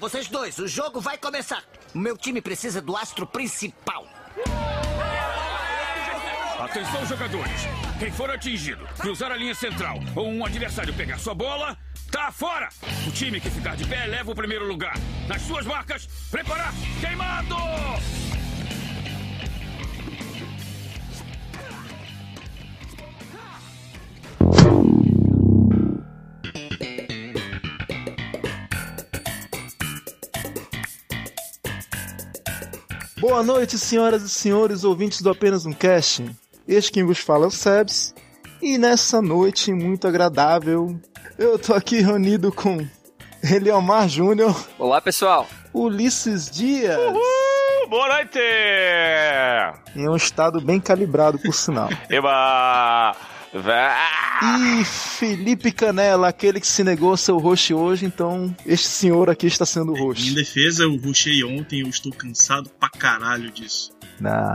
vocês dois, o jogo vai começar. O meu time precisa do astro principal. Atenção, jogadores. Quem for atingido, cruzar a linha central ou um adversário pegar sua bola, tá fora. O time que ficar de pé leva o primeiro lugar. Nas suas marcas, preparar, queimado! Boa noite, senhoras e senhores, ouvintes do Apenas um Cast. Este quem vos fala é o Sebs. E nessa noite muito agradável, eu tô aqui reunido com Eliomar Júnior, Olá, pessoal. Ulisses Dias, Uh, boa noite! em um estado bem calibrado, por sinal. Eba! E Felipe Canela, aquele que se negou a ser o host hoje, então este senhor aqui está sendo o Em host. defesa, eu rushei ontem, eu estou cansado pra caralho disso.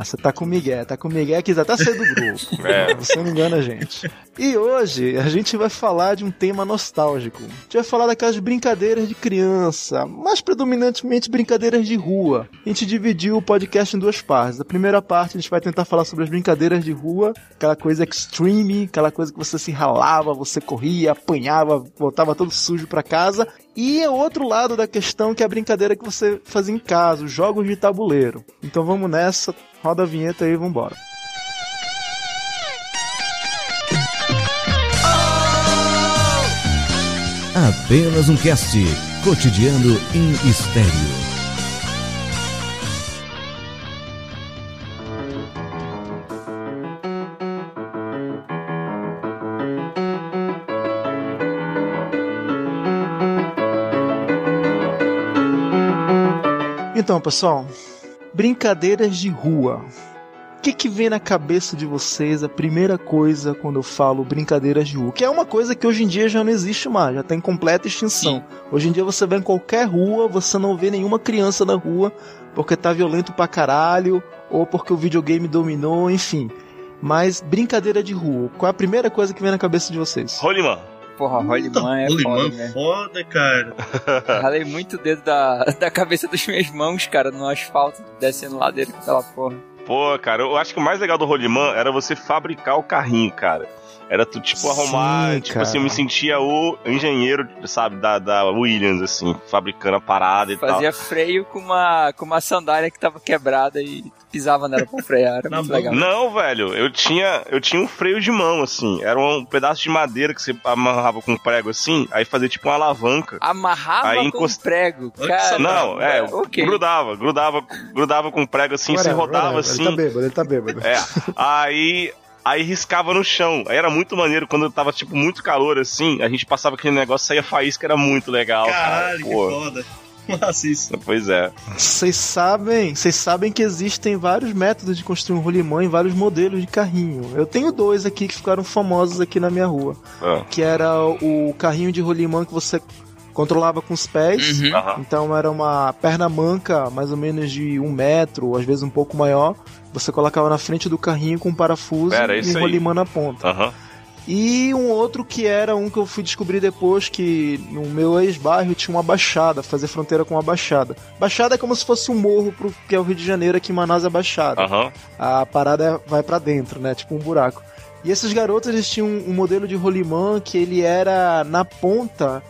Você tá com o Miguel, tá com o Miguel que até ser do grupo. É. Você não engana a gente. E hoje a gente vai falar de um tema nostálgico. A gente vai falar daquelas brincadeiras de criança, mais predominantemente brincadeiras de rua. A gente dividiu o podcast em duas partes. A primeira parte a gente vai tentar falar sobre as brincadeiras de rua, aquela coisa extreme, aquela coisa que você se ralava, você corria, apanhava, voltava todo sujo pra casa. E o outro lado da questão que é a brincadeira que você fazia em casa, os jogos de tabuleiro. Então vamos nessa, roda a vinheta aí e vambora. Apenas um cast cotidiano em estéreo. Então, pessoal, brincadeiras de rua. O que, que vem na cabeça de vocês a primeira coisa quando eu falo brincadeiras de rua? Que é uma coisa que hoje em dia já não existe mais, já está em completa extinção. Hoje em dia você vai em qualquer rua, você não vê nenhuma criança na rua porque tá violento pra caralho ou porque o videogame dominou, enfim. Mas brincadeira de rua, qual é a primeira coisa que vem na cabeça de vocês? Rolimã. Porra, Rolimã é foda, né? foda, cara. Ralei muito o dedo da, da cabeça das minhas mãos, cara, no asfalto, descendo ladeira com aquela porra. Pô, cara, eu acho que o mais legal do Rolimã era você fabricar o carrinho, cara. Era tu, tipo, Sim, arrumar. Tipo cara. assim, eu me sentia o engenheiro, sabe, da, da Williams, assim, fabricando a parada e Fazia freio com uma, com uma sandália que tava quebrada e pisava nela pra frear. Era Na muito legal. tal. Não, velho, eu tinha, eu tinha um freio de mão, assim. Era um pedaço de madeira que você amarrava com um prego assim, aí fazia tipo uma alavanca. Amarrava Aí com encost- prego, Olha que cara. Não, é, ok. grudava, grudava, grudava com prego assim, você Whatever, rodava whatever, assim. Ele tá bêbado, ele tá bêbado. É, aí. Aí riscava no chão. Aí era muito maneiro quando tava, tipo, muito calor assim. A gente passava aquele negócio, saía faísca, era muito legal. Caralho, cara. que foda. Nossa, isso. Pois é. Vocês sabem, vocês sabem que existem vários métodos de construir um rolimã em vários modelos de carrinho. Eu tenho dois aqui que ficaram famosos aqui na minha rua, Ah, que era o carrinho de rolimã que você controlava com os pés. Uhum. Então era uma perna manca, mais ou menos de um metro, às vezes um pouco maior. Você colocava na frente do carrinho com um parafuso Era e isso um aí. rolimã na ponta. Aham. E um outro que era um que eu fui descobrir depois que no meu ex-bairro tinha uma baixada, fazer fronteira com uma baixada. Baixada é como se fosse um morro pro que é o Rio de Janeiro, aqui em Manaus é baixada. Aham. A parada é- vai pra dentro, né? Tipo um buraco. E esses garotos eles tinham um modelo de rolimã que ele era na ponta,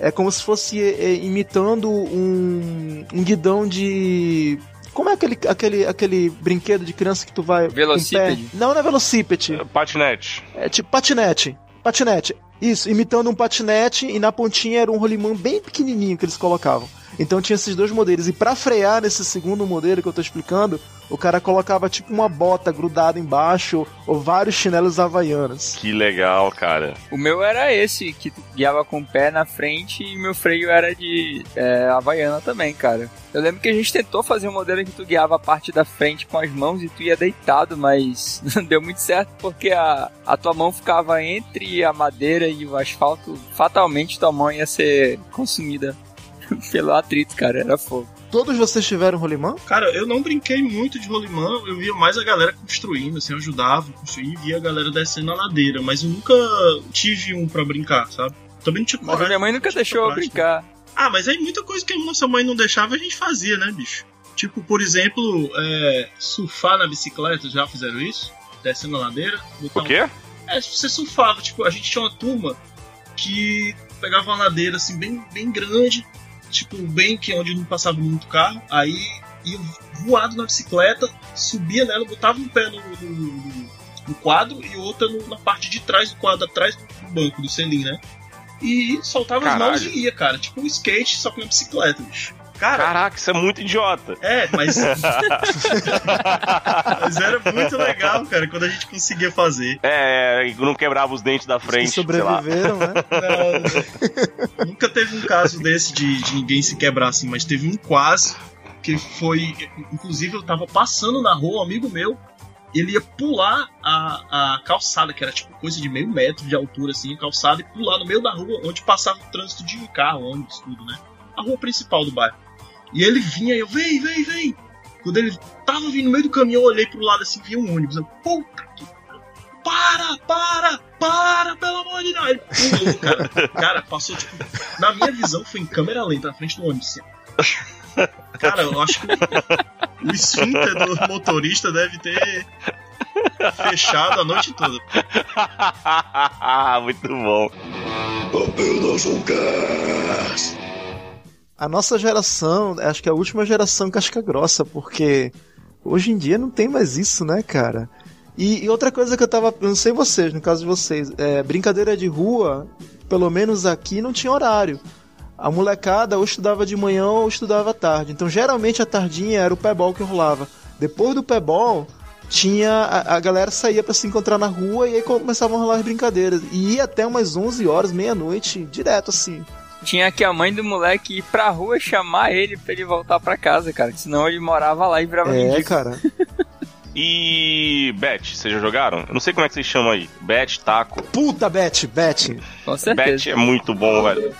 é como se fosse é, imitando um, um guidão de como é aquele, aquele, aquele brinquedo de criança que tu vai? Velocípede? Não, não é velocípede. Patinete. É tipo patinete. Patinete. Isso, imitando um patinete e na pontinha era um rolimã bem pequenininho que eles colocavam. Então tinha esses dois modelos. E pra frear nesse segundo modelo que eu tô explicando, o cara colocava tipo uma bota grudada embaixo ou vários chinelos havaianos. Que legal, cara. O meu era esse, que tu guiava com o pé na frente e meu freio era de é, Havaiana também, cara. Eu lembro que a gente tentou fazer um modelo em que tu guiava a parte da frente com as mãos e tu ia deitado, mas não deu muito certo porque a, a tua mão ficava entre a madeira e o asfalto. Fatalmente tua mão ia ser consumida pelo atrito, cara. Era fogo. Todos vocês tiveram rolimã? Cara, eu não brinquei muito de rolimã, eu via mais a galera construindo, assim, eu ajudava a construir e via a galera descendo a ladeira, mas eu nunca tive um pra brincar, sabe? Também não tinha Mas minha mãe nunca deixou eu coragem. brincar. Ah, mas aí muita coisa que a nossa mãe não deixava a gente fazia, né, bicho? Tipo, por exemplo, é, surfar na bicicleta, já fizeram isso? Descendo a ladeira. botar O um- quê? É, você surfava, tipo, a gente tinha uma turma que pegava uma ladeira assim bem, bem grande, tipo, bem que onde não passava muito carro, aí ia voado na bicicleta, subia nela, botava um pé no, no- no- quadro e outra no- na parte de trás do quadro, atrás do banco, do selim, né? E soltava as mãos Caralho. e ia, cara. Tipo um skate, só que na bicicleta, bicho. Cara, Caraca, isso é muito idiota. é, mas. mas era muito legal, cara, quando a gente conseguia fazer. É, não quebrava os dentes da frente, sei lá. sobreviveram, né? Não, nunca teve um caso desse de, de ninguém se quebrar assim, mas teve um quase que foi. Inclusive, eu tava passando na rua, um amigo meu, ele ia pular a, a calçada, que era tipo coisa de meio metro de altura, assim, a calçada, e pular no meio da rua onde passava o trânsito de carro, ônibus, tudo, né? A rua principal do bairro. E ele vinha e eu, vem, vem, vem. Quando ele tava vindo no meio do caminho, eu olhei pro lado assim, vi um ônibus. Eu, puta que pariu. para, para, para, pelo amor de Deus. Ele pulou, cara. Cara, passou, tipo, na minha visão, foi em câmera lenta na frente do ônibus. Assim. Cara, eu acho que o esfíncter do motorista deve ter fechado a noite toda. muito bom. A nossa geração, acho que é a última geração casca grossa, porque hoje em dia não tem mais isso, né, cara? E, e outra coisa que eu tava. Não sei vocês, no caso de vocês, é, brincadeira de rua, pelo menos aqui, não tinha horário. A molecada ou estudava de manhã ou estudava à tarde. Então geralmente a tardinha era o pebol que rolava. Depois do pebol, tinha. A, a galera saía pra se encontrar na rua e aí começavam a rolar as brincadeiras. E ia até umas 11 horas, meia-noite, direto assim. Tinha que a mãe do moleque ir pra rua chamar ele pra ele voltar pra casa, cara. Senão ele morava lá e virava É, mendigo. cara. E Bet, vocês já jogaram? Eu não sei como é que vocês chamam aí. Bet, taco. Puta, Bet, Bet. Com certeza. Bet é muito bom, velho.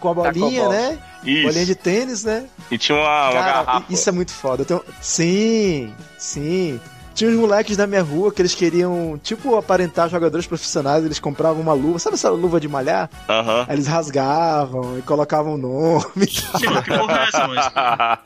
Com a bolinha, né? Bolinha Isso. de tênis, né? E tinha uma, uma Cara, garrafa. isso é muito foda. Eu tenho- Sim, sim. Tinha uns moleques da minha rua que eles queriam, tipo, aparentar jogadores profissionais, eles compravam uma luva, sabe essa luva de malhar? Aham. Aí eles rasgavam e colocavam o nome. Tipo, que porra é essa, mano?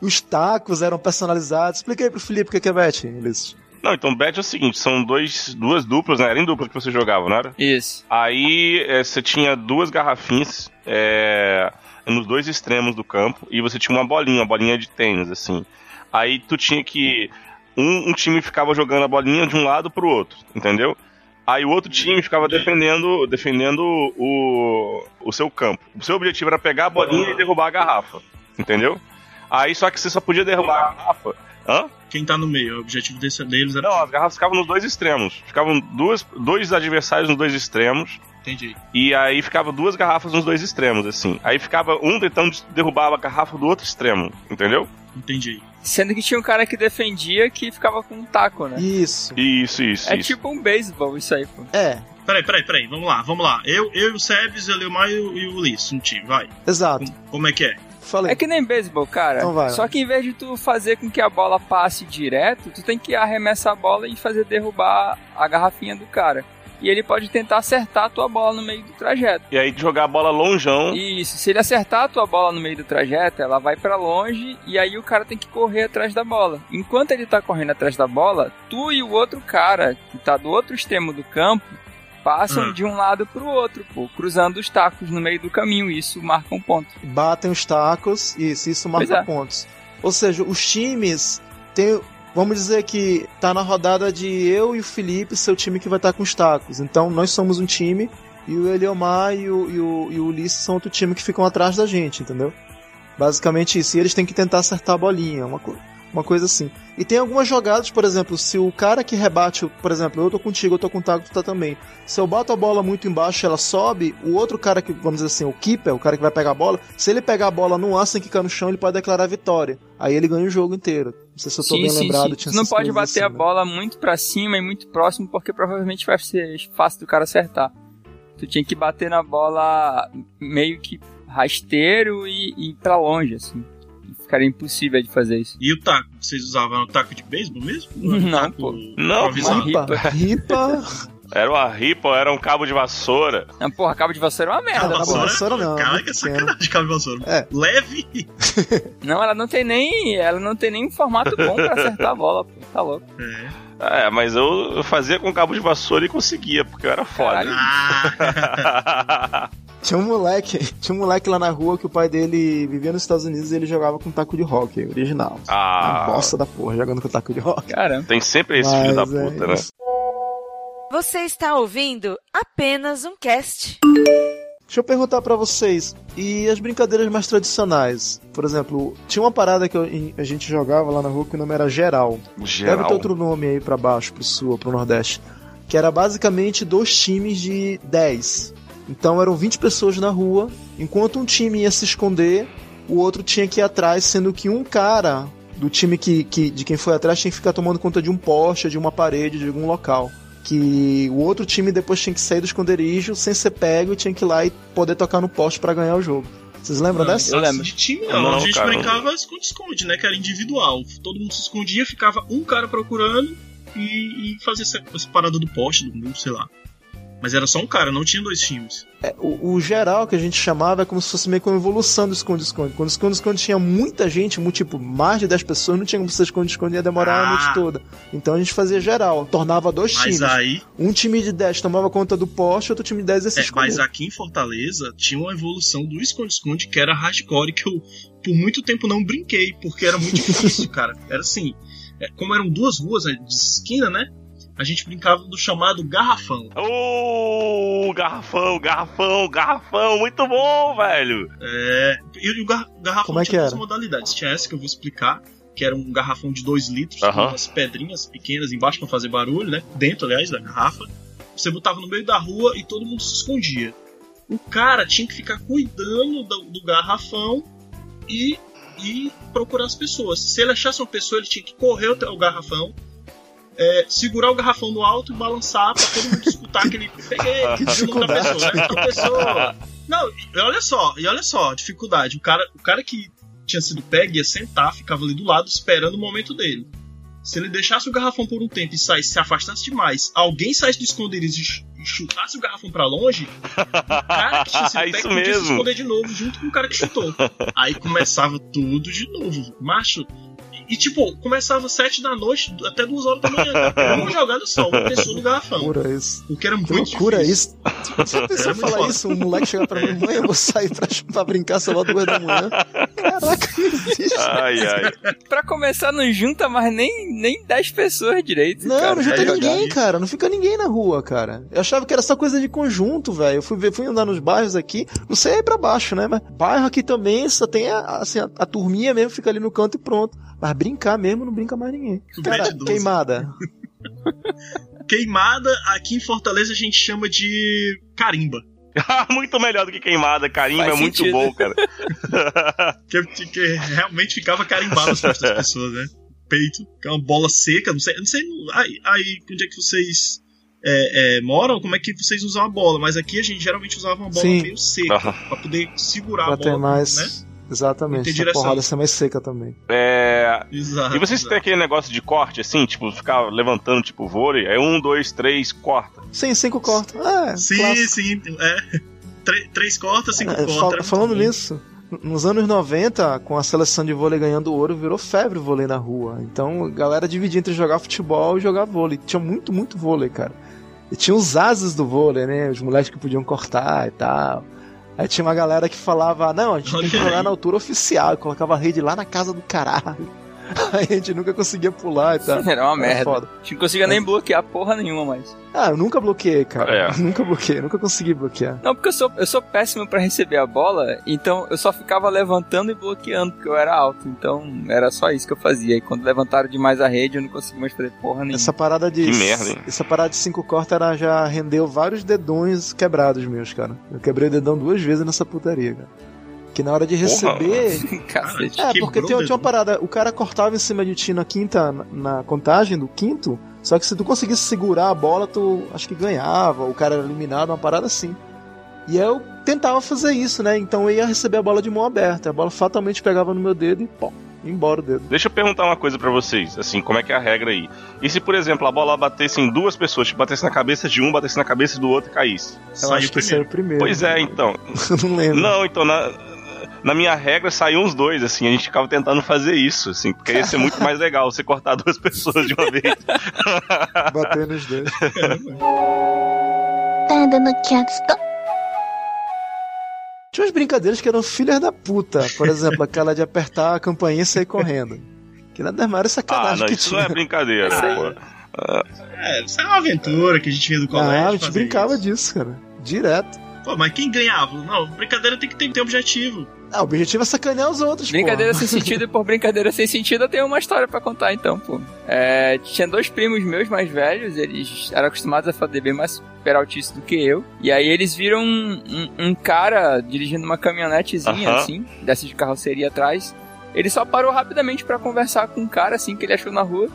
Os tacos eram personalizados. Explica aí pro Felipe o que é Bet, Ulisses. Não, então Bet é o seguinte, são dois, duas duplas, né? Era em duplas que você jogava, não era? Isso. Aí é, você tinha duas garrafinhas é, nos dois extremos do campo e você tinha uma bolinha, uma bolinha de tênis, assim. Aí tu tinha que. Um, um time ficava jogando a bolinha de um lado pro outro, entendeu? Aí o outro time ficava defendendo, defendendo o, o seu campo. O seu objetivo era pegar a bolinha e derrubar a garrafa, entendeu? Aí só que você só podia derrubar a garrafa. Hã? Quem tá no meio, o objetivo desse, deles era. Não, as garrafas ficavam nos dois extremos. Ficavam duas, dois adversários nos dois extremos. Entendi. E aí ficava duas garrafas nos dois extremos, assim. Aí ficava um tentando derrubar a garrafa do outro extremo, entendeu? Entendi. Sendo que tinha um cara que defendia que ficava com um taco, né? Isso. Isso, isso, É isso. tipo um beisebol isso aí, pô. É, Peraí, peraí, peraí, vamos lá, vamos lá. Eu, eu e o Sebes, o Leomar e o, Ulisses no time, vai. exato. Como, como é que é? Falei. É que nem beisebol, cara. Então vai. Só que em vez de tu fazer com que a bola passe direto, tu tem que arremessar a bola e fazer derrubar a garrafinha do cara. E ele pode tentar acertar a tua bola no meio do trajeto. E aí jogar a bola longeão. Isso, se ele acertar a tua bola no meio do trajeto, ela vai pra longe e aí o cara tem que correr atrás da bola. Enquanto ele tá correndo atrás da bola, tu e o outro cara que tá do outro extremo do campo passam Hum. de um lado pro outro, pô, cruzando os tacos no meio do caminho. Isso marca um ponto. Batem os tacos, isso, isso marca é. pontos. Ou seja, os times têm. Vamos dizer que tá na rodada de eu e o Felipe, seu time que vai estar com os tacos. Então nós somos um time e o Eliomar e o, e o, e o Ulisses são outro time que ficam atrás da gente, entendeu? Basicamente isso. E eles têm que tentar acertar a bolinha, uma, co- uma coisa assim. E tem algumas jogadas, por exemplo, se o cara que rebate, por exemplo, eu tô contigo, eu tô com o taco, tu tá também. Se eu bato a bola muito embaixo ela sobe, o outro cara que, vamos dizer assim, o keeper, o cara que vai pegar a bola, se ele pegar a bola no ar sem quicar no chão, ele pode declarar vitória. Aí ele ganha o jogo inteiro. Não sei se eu tô bem lembrado. Tu tinha não pode bater assim, a né? bola muito pra cima e muito próximo, porque provavelmente vai ser fácil do cara acertar. Tu tinha que bater na bola meio que rasteiro e, e ir pra longe, assim. Ficaria impossível de fazer isso. E o taco? Vocês usavam o taco de beisebol mesmo? Não, pô. Não, Ripa, ripa. Era uma ripa, era um cabo de vassoura. Não, porra, cabo de vassoura é uma merda. Cabo de boa. vassoura não, Cara, que pequeno. sacanagem, cabo de vassoura. É. Leve. Não, ela não tem nem. Ela não tem nem um formato bom pra acertar a bola, pô. Tá louco. É. É, mas eu, eu fazia com cabo de vassoura e conseguia, porque eu era foda. Ah, Tinha um moleque, tinha um moleque lá na rua que o pai dele vivia nos Estados Unidos e ele jogava com taco de hockey, original. Ah. Uma bosta da porra, jogando com taco de hockey. Caramba. Tem sempre esse filho da Mas, é, puta, né? isso. Você está ouvindo apenas um cast. Deixa eu perguntar pra vocês, e as brincadeiras mais tradicionais? Por exemplo, tinha uma parada que eu- a gente jogava lá na rua que o nome era geral. Deve Geral. ter outro nome aí pra baixo, pro sul, pro nordeste. Que era basicamente dois times de 10. Então eram 20 pessoas na rua, enquanto um time ia se esconder, o outro tinha que ir atrás, sendo que um cara do time que, que, de quem foi atrás tinha que ficar tomando conta de um poste, de uma parede, de algum local. Que o outro time depois tinha que sair do esconderijo sem ser pego e tinha que ir lá e poder tocar no poste pra ganhar o jogo. Vocês lembram não, dessa? Eu lembro. De time não, Não, a gente cara. brincava esconde-esconde, né? Que era individual. Todo mundo se escondia, ficava um cara procurando e, e fazia essa, essa parada do poste, do mundo, sei lá. Mas era só um cara, não tinha dois times. É, o, o geral que a gente chamava é como se fosse meio que uma evolução do esconde-esconde. Quando o esconde-esconde tinha muita gente, tipo, mais de 10 pessoas, não tinha como você esconde-esconde, ia demorar a Ah. noite toda. Então a gente fazia geral, tornava dois Mas times. aí, Um time de 10 tomava conta do poste, outro time de 10 ia se é, mas aqui em Fortaleza tinha uma evolução do esconde-esconde que era hardcore que eu por muito tempo não brinquei, porque era muito difícil, cara. Era assim, é, como eram duas ruas né, de esquina, né? A gente brincava do chamado garrafão. Ô, garrafão, garrafão, garrafão, muito bom, velho. É, e o gar- garrafão Como é que tinha duas modalidades. Tinha essa que eu vou explicar, que era um garrafão de 2 litros, com umas pedrinhas pequenas embaixo pra fazer barulho, né? Dentro, aliás, da garrafa. Você botava no meio da rua e todo mundo se escondia. O cara tinha que ficar cuidando do, do garrafão e, e procurar as pessoas. Se ele achasse uma pessoa, ele tinha que correr até o garrafão, é, segurar o garrafão no alto e balançar pra todo mundo escutar aquele. Peguei, Que nome da dificuldade. pessoa, né? Pessoa. Não, e olha só, e olha só, a dificuldade. O cara, o cara que tinha sido pego ia sentar, ficava ali do lado esperando o momento dele. Se ele deixasse o garrafão por um tempo e saísse, se afastasse demais, alguém saísse do esconderijo e ch- chutasse o garrafão pra longe, o cara que tinha sido pego podia se esconder de novo junto com o cara que chutou. Aí começava tudo de novo. Macho, e tipo, começava sete da noite até duas horas da manhã. Uma jogada só, uma pessoa no garrafão. Loucura isso. O que era Que muito loucura difícil. isso. Em muito falar isso? Um moleque chegar pra mim, mãe, eu vou sair pra, pra brincar sei lá duas da manhã. Caraca, não existe. Ai, ai. Pra começar, não junta mais nem, nem 10 pessoas direito. Não, cara, não junta ninguém, cara. Não fica ninguém na rua, cara. Eu achava que era só coisa de conjunto, velho. Eu fui ver, fui andar nos bairros aqui, não sei aí pra baixo, né? Mas bairro aqui também só tem a, assim, a, a turminha mesmo, fica ali no canto e pronto. Mas brincar mesmo, não brinca mais ninguém. Cara, queimada. Queimada, aqui em Fortaleza a gente chama de carimba. muito melhor do que queimada. Carimbo Faz é muito sentido. bom, cara. Que, que realmente ficava carimbado as costas das pessoas, né? Peito, que é uma bola seca, não sei, não sei aí, aí onde é que vocês é, é, moram, como é que vocês usam a bola, mas aqui a gente geralmente usava uma bola Sim. meio seca, pra poder segurar Pra a bola, ter mais. né? Exatamente. Tem A direção. porrada ser mais seca também. É. Exato. E vocês exato. têm aquele negócio de corte, assim, tipo, ficar levantando, tipo, vôlei, aí um, dois, três, corta. Sim, cinco corta. É, Sim, clássico. sim, é. Três, três cortas, cinco É, cortas. muito falando nisso, nos anos 90, com a seleção de vôlei ganhando ouro, virou febre o vôlei na rua. Então a galera dividia entre jogar futebol e jogar vôlei. Tinha muito, muito vôlei, cara. E tinha os ases do vôlei, né? Os moleques que podiam cortar e tal. Aí tinha uma galera que falava, não, a gente tem que jogar na altura oficial, colocava a rede lá na casa do caralho. A gente nunca conseguia pular e tal. Era uma merda. foda. A gente não conseguia nem bloquear porra nenhuma mais. Ah, eu nunca bloqueei, cara. É. Nunca bloqueei, nunca consegui bloquear. Não, porque eu sou, eu sou péssimo pra receber a bola, então eu só ficava levantando e bloqueando, porque eu era alto. Então era só isso que eu fazia. E quando levantaram demais a rede, eu não consegui mais fazer porra nenhuma. Essa parada de. Que merda, hein? Essa parada de cinco cortes era, já rendeu vários dedões quebrados meus, cara. Eu quebrei o dedão duas vezes nessa putaria, cara. Que na hora de receber. Cacete. É, porque o tem, tinha dedão. uma parada. O cara cortava em cima de ti na quinta, na, na contagem do quinto. Só que se tu conseguisse segurar a bola, tu acho que ganhava. O cara era eliminado, uma parada assim. E aí eu tentava fazer isso, né? Então eu ia receber a bola de mão aberta. A bola fatalmente pegava no meu dedo e pô. embora o dedo. Deixa eu perguntar uma coisa pra vocês, assim, como é que é a regra aí? E se, por exemplo, a bola batesse em duas pessoas, tipo, batesse na cabeça de um, batesse na cabeça do outro e caísse? Eu Saiu acho que primeiro. primeiro. Pois é, então. não lembro. Não, então, na, na minha regra saiu os dois, assim, a gente ficava tentando fazer isso, assim, porque ia ser muito mais legal você cortar duas pessoas de uma vez. Bater nos dois. Tinha umas brincadeiras que eram filhas da puta. Por exemplo, aquela de apertar a campainha e sair correndo. Que nada mais era ah, sacanagem. Ah, não, que isso tinha. não é brincadeira, pô. É, isso é uma aventura que a gente vinha do colégio. Ah, a gente brincava isso. disso, cara. Direto. Pô, mas quem ganhava? Não, brincadeira tem que ter, ter objetivo. Ah, o objetivo é sacanear os outros, Brincadeira porra. sem sentido e por brincadeira sem sentido eu tenho uma história pra contar então, pô. É, tinha dois primos meus mais velhos, eles eram acostumados a fazer bem mais peraltice do que eu. E aí eles viram um, um- um cara dirigindo uma caminhonetezinha Aham. assim, dessa de carroceria atrás. Ele só parou rapidamente pra conversar com um cara assim que ele achou na rua.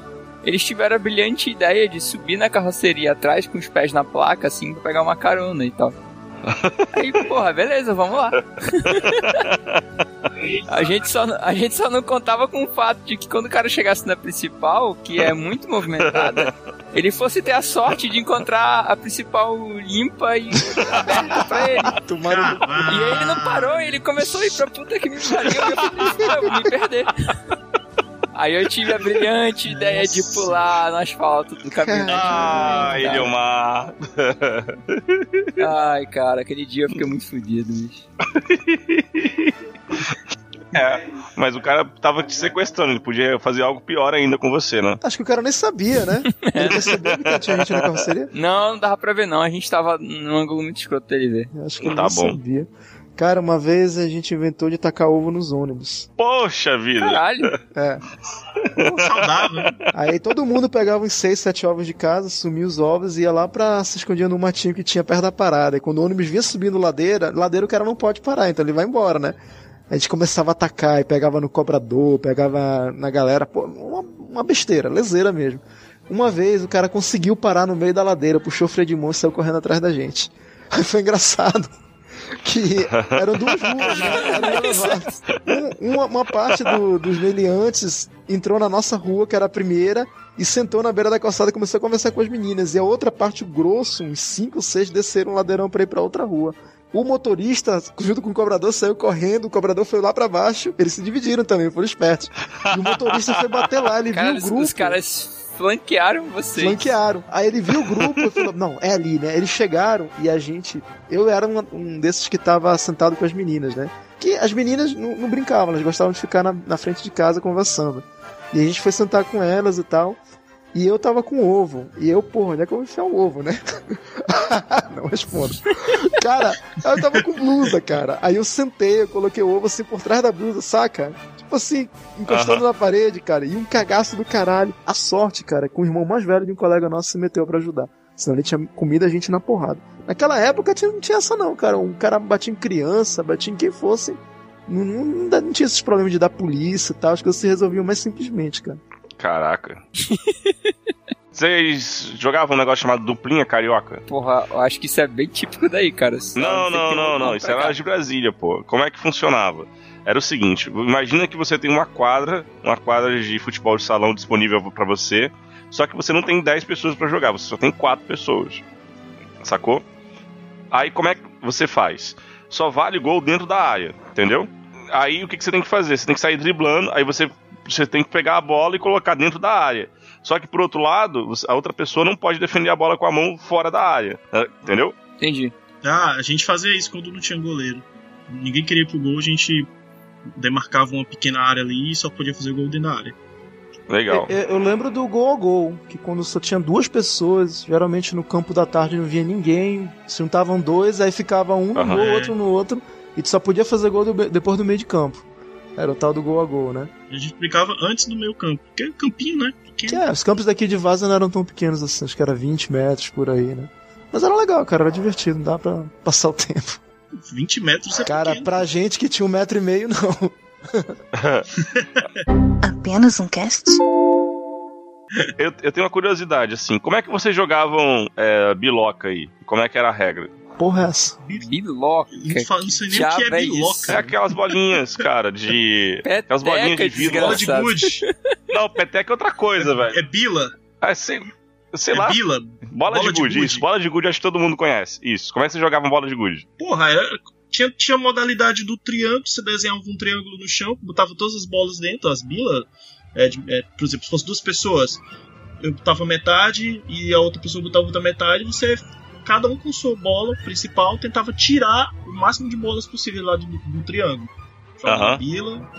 Eles tiveram a brilhante ideia de subir na carroceria atrás com os pés na placa assim pra pegar uma carona e tal. Aí, porra, beleza, vamos lá. A gente, só, a gente só não contava com o fato de que quando o cara chegasse na principal, que é muito movimentada, ele fosse ter a sorte de encontrar a principal limpa e aberta pra ele. E aí ele não parou, ele começou a ir pra puta que me pariu e eu falei, me perder. Aí eu tive a brilhante ideia de pular no asfalto do caminhão. Ah, ele é uma. Ai, cara, aquele dia eu fiquei muito fodido, bicho. É, mas o cara tava te sequestrando, ele podia fazer algo pior ainda com você, né? Acho que o cara nem sabia, né? Ele percebeu que tinha gente na carroceria? Não, não dava pra ver não, a gente tava num ângulo muito escroto dele ver. Acho que ele Tá nem bom. sabia. Cara, uma vez a gente inventou de tacar ovo nos ônibus. Poxa vida! Caralho! É. Saudável. Aí todo mundo pegava uns 6, 7 ovos de casa, sumia os ovos e ia lá pra se escondia no matinho que tinha perto da parada. E quando o ônibus vinha subindo ladeira, ladeira o cara não pode parar, então ele vai embora, né? A gente começava a atacar e pegava no cobrador, pegava na galera, pô, uma, uma besteira, leseira mesmo. Uma vez o cara conseguiu parar no meio da ladeira, puxou o freio de mão e saiu correndo atrás da gente. Aí foi engraçado que eram duas ruas, né? Um- uma, uma parte do- dos meliantes entrou na nossa rua, que era a primeira, e sentou na beira da calçada e começou a conversar com as meninas. E a outra parte, o grosso, uns cinco, seis, desceram um ladeirão pra ir pra outra rua. O motorista, junto com o cobrador, saiu correndo, o cobrador foi lá pra baixo, eles se dividiram também, foram espertos. E o motorista foi bater lá, ele Cara, viu o grupo. os caras flanquearam vocês. Flanquearam. Aí ele viu o grupo e falou: Não, é ali, né? Eles chegaram e a gente. Eu era um, um desses que tava sentado com as meninas, né? Que as meninas não, não brincavam, elas gostavam de ficar na, na frente de casa conversando. E a gente foi sentar com elas e tal. E eu tava com ovo. E eu, porra, onde é que eu vou enfiar o ovo, né? não respondo. Cara, eu tava com blusa, cara. Aí eu sentei, eu coloquei o ovo assim por trás da blusa, saca? Tipo assim, encostando na parede, cara. E um cagaço do caralho. A sorte, cara, que o irmão mais velho de um colega nosso se meteu pra ajudar. Senão ele tinha comido a gente na porrada. Naquela época tinha- não tinha essa não, cara. Um cara batia em criança, batia em quem fosse. Não, não, não tinha esses problemas de dar polícia e tal. As coisas se resolviam mais simplesmente, cara. Caraca. Vocês jogavam um negócio chamado duplinha carioca? Porra, eu acho que isso é bem típico daí, cara. Só Não, não, não, não. Isso era de Brasília, pô. Como é que funcionava? Era o seguinte: imagina que você tem uma quadra, uma quadra de futebol de salão disponível pra você, só que você não tem 10 pessoas pra jogar, você só tem 4 pessoas. Sacou? Aí como é que você faz? Só vale gol dentro da área, entendeu? Aí o que, que você tem que fazer? Você tem que sair driblando, aí você, você tem que pegar a bola e colocar dentro da área. Só que por outro lado, a outra pessoa não pode defender a bola com a mão fora da área, né? entendeu? Entendi. Ah, a gente fazia isso quando não tinha goleiro. Ninguém queria ir pro gol, a gente demarcava uma pequena área ali e só podia fazer gol dentro da área. Legal. Eu, eu lembro do gol a gol, que quando só tinha duas pessoas, geralmente no campo da tarde não via ninguém, se juntavam dois, aí ficava um no Aham. gol, outro no outro, e tu só podia fazer gol do- depois do meio de campo. Era o tal do gol a gol, né? A gente brincava antes do meio campo, porque é campinho, né? Que Pequeno. é, os campos daqui de Vaza não eram tão pequenos assim, acho que era 20 metros por aí, né? Mas era legal, cara, era divertido, não dá pra passar o tempo. 20 metros é Cara, pequeno. pra gente que tinha um metro e meio, não. Apenas um cast? Eu, eu tenho uma curiosidade, assim, como é que vocês jogavam é, biloca aí? Como é que era a regra? Porra é essa? Biloca. Não, fala- não sei nem o que é é biloca. isso? É aquelas bolinhas, cara, de. Aquelas bolinhas de Peteca, vidro. Bola de gude. Não, peteca é outra coisa, velho. É bila. Ah, sei, sei é lá. bila. Bola, de gude, gude. isso. Bola de gude acho que todo mundo conhece. Isso. Como é que você jogava bola de gude? Porra, era- tinha, tinha a modalidade do triângulo, você desenhava um triângulo no chão, botava todas as bolas dentro, as bilas. É, de- é, por exemplo, se fosse duas pessoas, eu botava metade e a outra pessoa botava outra metade, você, cada um com sua bola principal, tentava tirar o máximo de bolas possível lá do, do triângulo. Jogava Aham. a bila.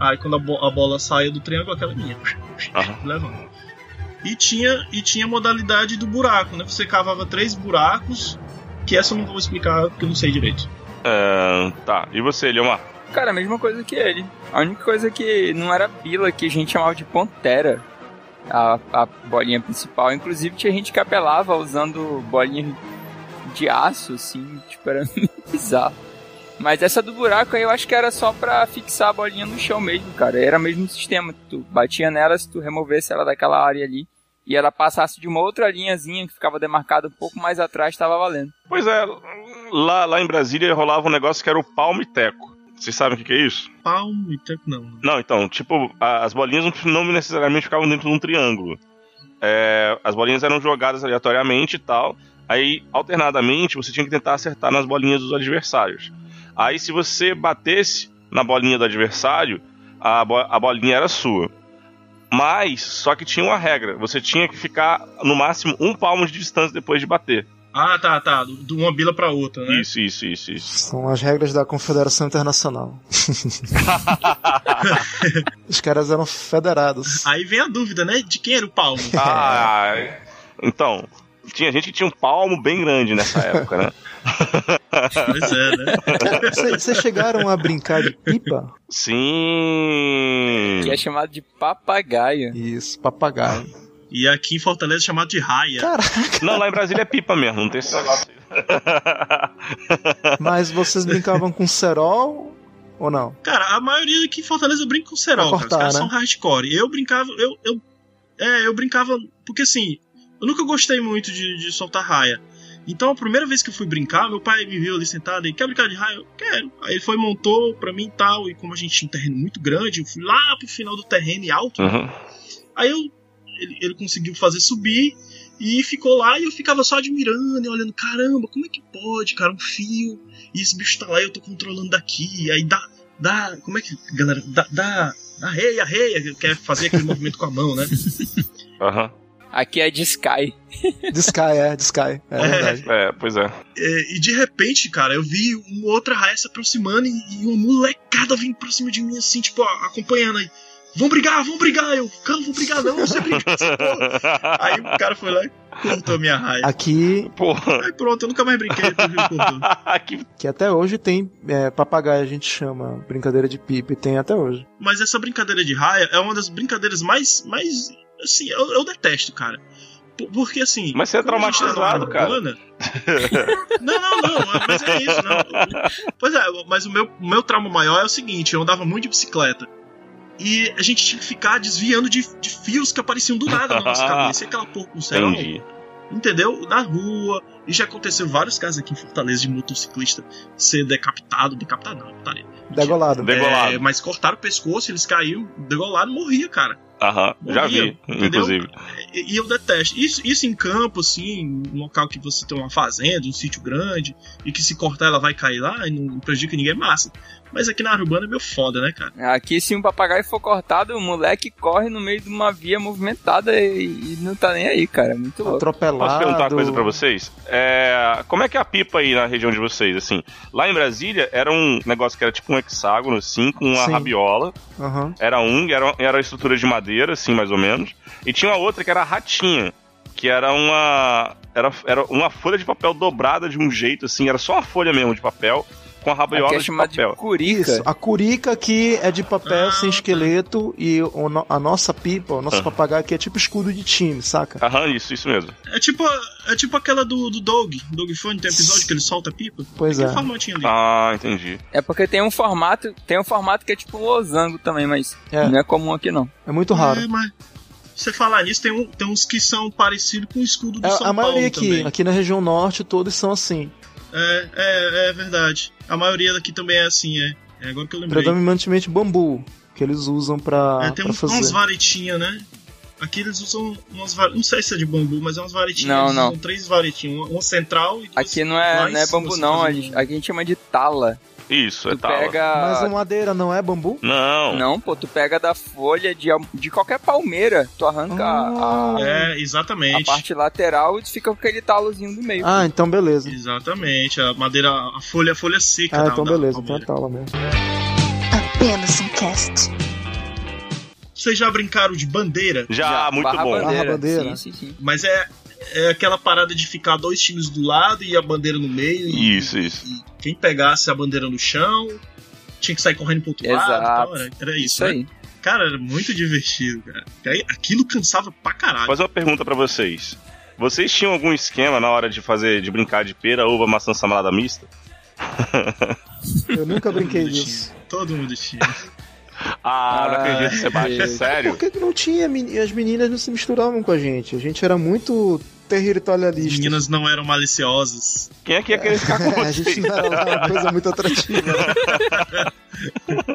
Aí quando a, bo- a bola saia do triângulo, aquela minha. Aham. Levando. E tinha, e tinha a modalidade do buraco, né? Você cavava três buracos, que essa eu não vou explicar porque eu não sei direito. É, tá. E você, Leomar? Cara, a mesma coisa que ele. A única coisa que não era bila, que a gente chamava de pontera. A, a bolinha principal. Inclusive tinha gente que apelava usando bolinha de aço, assim, tipo, era bizarro. Mas essa do buraco aí eu acho que era só pra fixar a bolinha no chão mesmo, cara. Era o mesmo sistema. Tu batia nela, se tu removesse ela daquela área ali e ela passasse de uma outra linhazinha que ficava demarcada um pouco mais atrás, tava valendo. Pois é, lá, lá em Brasília rolava um negócio que era o palmo e teco. Vocês sabem o que, que é isso? Palmo e tempo não. Não, então, tipo, a- as bolinhas não, não necessariamente ficavam dentro de um triângulo. É, as bolinhas eram jogadas aleatoriamente e tal. Aí, alternadamente, você tinha que tentar acertar nas bolinhas dos adversários. Aí, se você batesse na bolinha do adversário, a, bo- a bolinha era sua. Mas, só que tinha uma regra: você tinha que ficar no máximo um palmo de distância depois de bater. Ah, tá, tá. De uma bila pra outra, né? Isso, isso, isso, isso. São as regras da Confederação Internacional. Os caras eram federados. Aí vem a dúvida, né? De quem era o palmo? Ah, então, tinha gente que tinha um palmo bem grande nessa época, né? pois é, né? Vocês chegaram a brincar de pipa? Sim. Que é chamado de papagaio. Isso, papagaio. E aqui em Fortaleza é chamado de raia. Caraca, Não, lá em Brasília é pipa mesmo, não tem esse negócio mas vocês brincavam com cerol ou não? Cara, a maioria aqui em Fortaleza brinca com cerol, Pra cara. Os cortar, caras né? são hardcore. Eu brincava, eu, eu. É, eu brincava. Porque assim, eu nunca gostei muito de, de soltar raia. Então a primeira vez que eu fui brincar, meu pai me viu ali sentado e quer brincar de raia? Eu quero. Aí ele foi e montou pra mim e tal. E como a gente tinha um terreno muito grande, eu fui lá pro final do terreno e alto. Uhum. Aí eu, ele, ele conseguiu fazer subir e ficou lá e eu ficava só admirando e olhando, caramba, como é que pode, cara, um fio, e esse bicho tá lá e eu tô controlando daqui, aí dá, dá, como é que, galera, dá, dá, arreia, arreia, quer fazer aquele movimento com a mão, né? Aham. Aqui é de Sky. De Sky, é, de Sky. É verdade. É, pois é. É, e de repente, cara, eu vi uma outra raia se aproximando e, e uma molecada vindo pra cima de mim, assim, tipo, ó, acompanhando aí. Vão brigar, vão brigar! Eu, cara, não vou brigar não, você briga com essa porra. Aí o cara foi lá e cortou a minha raia. Aqui, Porra. Aí pronto, eu nunca mais brinquei, cortou. que até hoje tem é, papagaio, a gente chama brincadeira de pipa, e tem até hoje. Mas essa brincadeira de raia é uma das brincadeiras mais. mais assim, eu, eu detesto, cara. Por- Porque assim. Mas você é tá traumatizado, cara. urbana- não, não, não, mas é isso, não. Pois é, mas o meu, o meu trauma maior é o seguinte: eu andava muito de bicicleta. E a gente tinha que ficar desviando de, de fios que apareciam do nada na nossa cabeça. E aquela porra com entendi. entendeu? Na rua. E já aconteceu vários casos aqui em Fortaleza de motociclista ser decapitado. Decapitado não, putaria. Degolado. Degolado. É, mas cortaram o pescoço, eles caíram, degolado, morria, cara. Aham, já vi, entendeu? inclusive. E, e eu detesto. Isso, isso em campo, assim, um local que você tem uma fazenda, um sítio grande, e que se cortar ela vai cair lá e não prejudica ninguém, é massa. Mas aqui na área urbana é meio foda, né, cara? Aqui, se um papagaio for cortado, o moleque corre no meio de uma via movimentada e, e não tá nem aí, cara. Muito louco. Atropelado. Posso perguntar uma coisa pra vocês? É, como é que é a pipa aí na região de vocês? Assim, lá em Brasília era um negócio que era tipo um hexágono, assim, com uma Sim. rabiola. Aham. Era um, era, era a estrutura de madeira, assim, mais ou menos. E tinha uma outra que era a ratinha, que era uma. Era, era uma folha de papel dobrada de um jeito, assim, era só uma folha mesmo de papel, com a rabiola Aqui é de papel. de curica. Isso, a curica aqui é de papel Ah, sem esqueleto e o a nossa pipa, o nosso Ah. papagaio aqui é tipo escudo de time, saca? Aham, isso, isso mesmo. É tipo, é tipo aquela do, do Dog, Dog Funny, tem um episódio que ele solta a pipa. Pois Aquele é. formatinho ali. Ah, entendi. É porque tem um formato, tem um formato que é tipo um losango também, mas É. não é comum aqui não. É muito raro. É, mas Você falar nisso, tem, um, tem uns que são parecidos com o escudo do É, São a maioria Paulo aqui, também. aqui na região norte, todos são assim. É, é, é verdade. A maioria daqui também é assim, é. É agora que eu lembrei. Predominantemente bambu, que eles usam pra, É, tem pra uns, fazer. umas varetinhas, né? Aqui eles usam umas varetinhas. Não sei se é de bambu, mas é umas varetinhas. Não, eles não. usam três varetinhas. Uma, uma central e duas Aqui não é, não é bambu, não. A gente, aqui a gente chama de tala. Isso, é Tu tal. pega. Mas a madeira não é bambu? Não. Não, pô, tu pega da folha de, de qualquer palmeira, tu arranca a- a, É, a exatamente. parte lateral e tu fica com aquele talozinho do meio. Ah, então beleza. Exatamente. A madeira, a folha, a folha seca. Ah, da- então da beleza, então é tala mesmo. Apenas um cast. Vocês já brincaram de bandeira? Já, muito barra bom. Bandeira. Barra bandeira. Sim, sim, sim. Mas é, é aquela parada de ficar dois times do lado e a bandeira no meio. E, Isso, isso. e quem pegasse a bandeira no chão tinha que sair correndo pro outro lado. e Exato. tal, Era, era isso, Isso né? aí. Cara, era muito divertido, cara. Aquilo cansava pra Vou caralho. fazer uma pergunta pra vocês. Vocês tinham algum esquema na hora de fazer, de brincar de pera, uva, maçã, samalada mista? Eu nunca brinquei disso. Todo mundo tinha. Ah, não Ah, acredito, Sebastião, Deus. sério? Por que, que não tinha? As meninas não se misturavam com a gente. A gente era muito territorialista. As meninas não eram maliciosas. Quem é que ia querer ficar com a gente não era lá uma coisa muito atrativa.